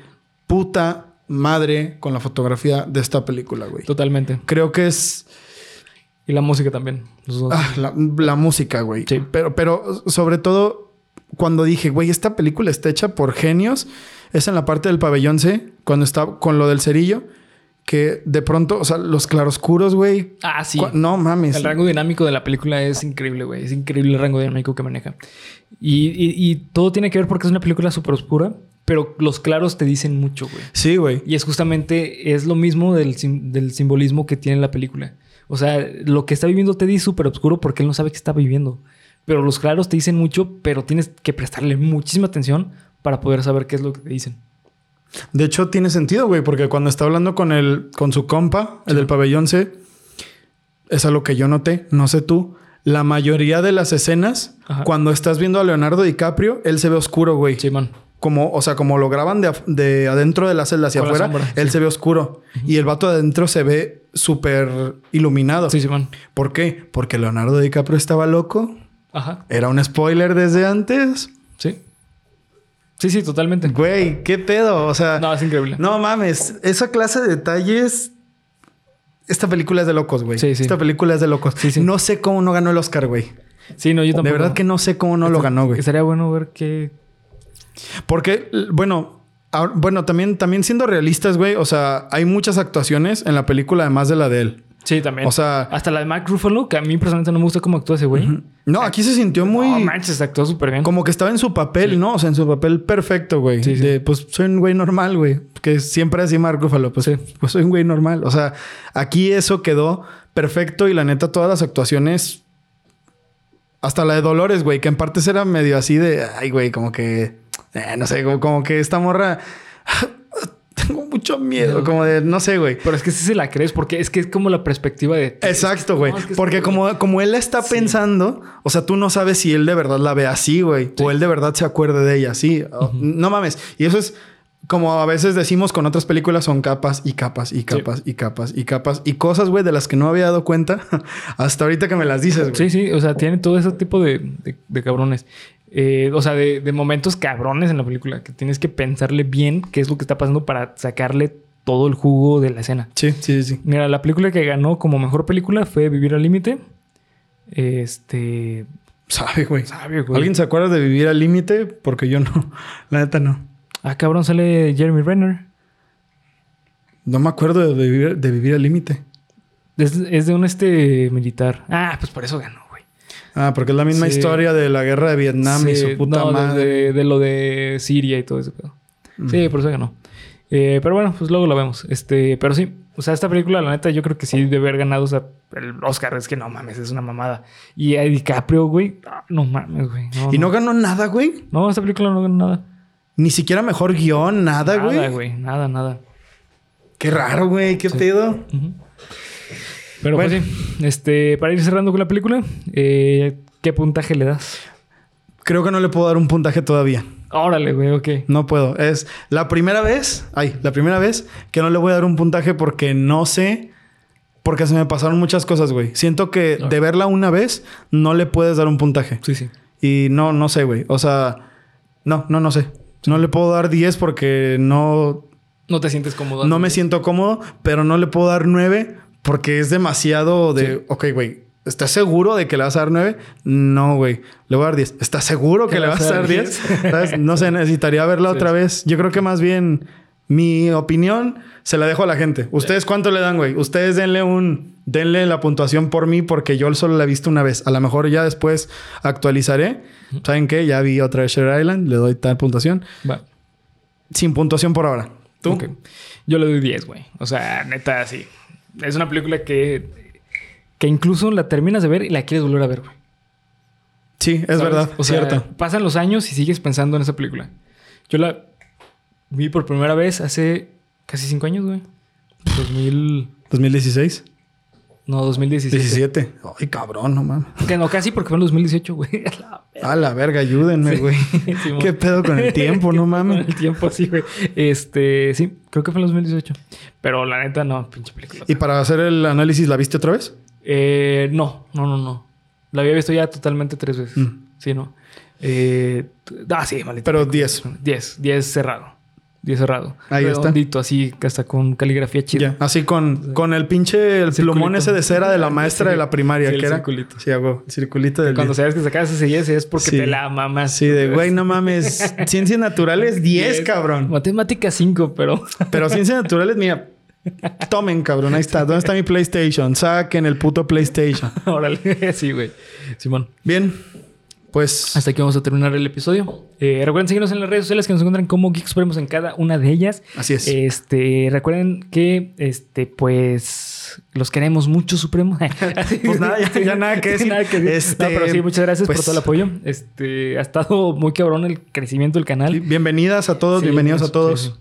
Puta madre con la fotografía de esta película, güey. totalmente. Creo que es Y la música también. Ah, la, la música, güey. Sí. Pero, pero sobre todo cuando dije, güey, esta película está hecha por genios, es en la parte del pabellón C, cuando está con lo del cerillo, que de pronto, o sea, los claroscuros, güey. Ah, sí. No mames. El rango dinámico de la película es increíble, güey. Es increíble el rango dinámico que maneja. Y, y- y todo tiene que ver porque es una película súper oscura, pero los claros te dicen mucho, güey. Sí, güey. Y es justamente, es lo mismo del, sim- del simbolismo que tiene la película. O sea, lo que está viviendo Teddy es súper oscuro porque él no sabe qué está viviendo. Pero los claros te dicen mucho, pero tienes que prestarle muchísima atención para poder saber qué es lo que te dicen. De hecho, tiene sentido, güey, porque cuando está hablando con el, con su compa, el Sí. del pabellón C, es algo que yo noté, no sé tú. La mayoría de las escenas, Ajá. cuando estás viendo a Leonardo DiCaprio, él se ve oscuro, güey. Sí, man. como, o sea, como lo graban de, de adentro de la celda hacia Con afuera, sombra, él sí. se ve oscuro. Y el vato de adentro se ve súper iluminado. Sí, sí, man. ¿Por qué? Porque Leonardo DiCaprio estaba loco. Ajá. Era un spoiler desde antes. Sí. Sí, totalmente. Güey, qué pedo. O sea, No, es increíble. no mames. Esa clase de detalles. Esta película es de locos, güey. Sí, sí. Esta película es de locos. Sí, sí. No sé cómo no ganó el Oscar, güey. Sí, no, yo tampoco. De verdad que no sé cómo no lo ganó, güey. Estaría bueno ver qué. Porque, bueno, ahor- bueno, también, también siendo realistas, güey, o sea, hay muchas actuaciones en la película además de la de él. Sí, también. O sea, Hasta la de Mark Ruffalo, que a mí personalmente no me gusta cómo actúa ese güey. no, aquí se sintió muy No manches, actuó súper bien. como que estaba en su papel, ¿no? O sea, en su papel perfecto, güey. Sí, sí. De, pues soy un güey normal, güey. Que siempre así Mark Ruffalo, pues, pues soy un güey normal. O sea, aquí eso quedó perfecto y la neta todas las actuaciones hasta la de Dolores, güey, que en partes era medio así de, ay, güey, como que eh, no sé, como, como que esta morra mucho miedo, como de no sé, güey. Pero es que sí se la crees porque es que es como la perspectiva de. Exacto, güey. No, es que es Porque como- como, él la está Sí. pensando, o sea, tú no sabes si él de verdad la ve así, güey. O él de verdad se acuerde de ella así. O- No mames. Y eso es como a veces decimos con otras películas, son capas y capas y capas y capas y capas y cosas, güey, de las que no había dado cuenta hasta ahorita que me las dices, güey. Sí, sí, o sea, tiene todo ese tipo de, de- de cabrones. Eh, o sea, de, de momentos cabrones en la película que tienes que pensarle bien qué es lo que está pasando para sacarle todo el jugo de la escena. Sí, sí, sí. Mira, la película que ganó como mejor película fue Vivir al Límite. Este. Sabe, güey. Sabe, güey. ¿Alguien se acuerda de vivir al límite? Porque yo no. La neta no. Ah, cabrón, sale Jeremy Renner. No me acuerdo de vivir, de vivir al límite. Es, es de un este militar. Ah, pues por eso ganó. Ah, porque es la misma Sí. historia de la guerra de Vietnam y Sí, su puta no, madre. De, de lo de Siria y todo eso. pedo. Mm. Sí, por eso que no. Eh, pero bueno, pues luego lo vemos. Este, pero sí, o sea, esta película, la neta, yo creo que sí debe haber ganado o sea, el Oscar. Es que no mames, es una mamada. Y a DiCaprio, güey, ah, no mames, güey. No, Y no ganó nada, güey. No, esta película no ganó nada. Ni siquiera mejor guion, nada, Nada, güey. güey. Nada, nada. Qué raro, güey. Qué pedo. Ujú. Pero Bueno. pues sí, este, para ir cerrando con la película, eh, ¿qué puntaje le das? Creo que no le puedo dar un puntaje todavía. Órale, güey, ok. No puedo. Es la primera vez, ay, la primera vez que no le voy a dar un puntaje porque no sé, porque se me pasaron muchas cosas, güey. Siento que de verla una vez no le puedes dar un puntaje. Sí, sí. Y no, no sé, güey. O sea, no, no, no sé. No le puedo dar 10 porque no, No te sientes cómodo. no me siento cómodo, pero no le puedo dar 9 porque es demasiado de, Sí. ok, güey. ¿Estás seguro de que le vas a dar 9? No, güey. Le voy a dar 10. ¿Estás seguro que le vas a dar 10? ¿Sabes? No sé, necesitaría verla Sí. otra vez. Yo creo que más bien mi opinión se la dejo a la gente. ¿Ustedes cuánto le dan, güey? Ustedes denle un... Denle la puntuación por mí porque yo solo la he visto una vez. A lo mejor ya después actualizaré. ¿Saben qué? Ya vi otra de Shutter Island. Le doy tal puntuación. Va. Sin puntuación por ahora. ¿Tú? Yo le doy 10, güey. O sea, neta, sí. Es una película que, que incluso la terminas de ver y la quieres volver a ver, güey. Sí, es ¿Sabes? verdad. O sea, cierto. pasan los años y sigues pensando en esa película. Yo la vi por primera vez hace casi 5 años, güey. 2000... 2016. No, 2017. 17. Ay, cabrón, no mames. Que no, casi porque fue en 2018, güey. A la verga. A la verga, ayúdenme, Sí. güey. ¿Qué pedo con el tiempo? No Con mames. el tiempo, sí, güey. Este, sí, creo que fue en 2018. Pero la neta, no, pinche película. ¿Y para hacer el análisis la viste otra vez? Eh, no, no, no, no. La había visto ya totalmente tres veces. Mm. Sí, ¿no? Eh, ah, sí, maldita. Pero 10. 10, 10 cerrado. 10 cerrado. Ahí está. Redondito, así, hasta con caligrafía chida. Así con, con el pinche el plumón ese de cera de la maestra Sí. de la primaria, Sí, el que era. circulito. Sí, hago. Circulito del. Cuando 10. sabes que sacas ese 10 es porque te la mamas. Sí, de güey, no mames. Ciencias naturales 10, cabrón. Matemática 5, pero. Pero ciencias naturales, mira. Tomen, cabrón. Ahí está. ¿Dónde está mi PlayStation? Saquen el puto PlayStation. Órale, sí, güey. Simón. Bien. Pues. Hasta aquí vamos a terminar el episodio. Eh, recuerden seguirnos en las redes sociales que nos encuentran como Geek Supremos en cada una de ellas. Así es. Este, recuerden que, este, pues, los queremos mucho, Supremo. Pues nada, ya- ya nada que decir. Nada que decir. Este, No, pero sí, muchas gracias pues- por todo el apoyo. Este, ha estado muy cabrón el crecimiento del canal. Sí, Bienvenidas a todos, Sí, bienvenidos a todos. sí.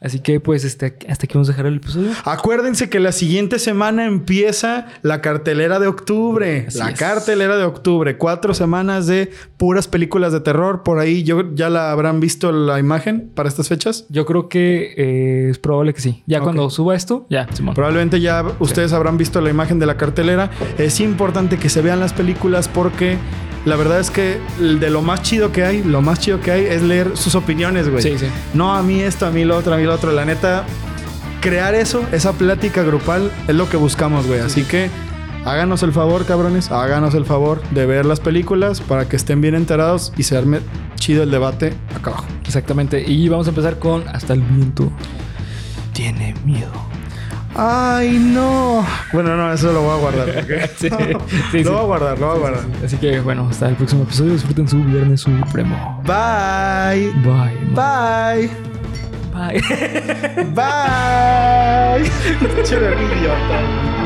Así que, pues, este, hasta aquí vamos a dejar el episodio. Acuérdense que la siguiente semana empieza la cartelera de octubre. Así la es. cartelera de octubre. Cuatro semanas de puras películas de terror. Por ahí yo ya la habrán visto la imagen para estas fechas. Yo creo que eh, es probable que sí. Ya cuando suba esto, ya, Simón. Probablemente ya ustedes habrán visto la imagen de la cartelera. Es importante que se vean las películas porque la verdad es que de lo más chido que hay, lo más chido que hay es leer sus opiniones, güey. Sí, sí. No a mí esto, a mí lo otro, a mí lo otro. La neta, crear eso, esa plática grupal, es lo que buscamos, güey. Así que háganos el favor, cabrones, háganos el favor de ver las películas para que estén bien enterados y se arme chido el debate acá abajo. Exactamente. Y vamos a empezar con Hasta el viento tiene miedo. Ay, no. Bueno, no, eso lo voy a guardar. lo sí, voy a guardar, lo voy a guardar. Así que bueno, hasta el próximo episodio. Disfruten su Viernes Supremo. Bye. Bye. Bye. Bye. Bye. Idiota.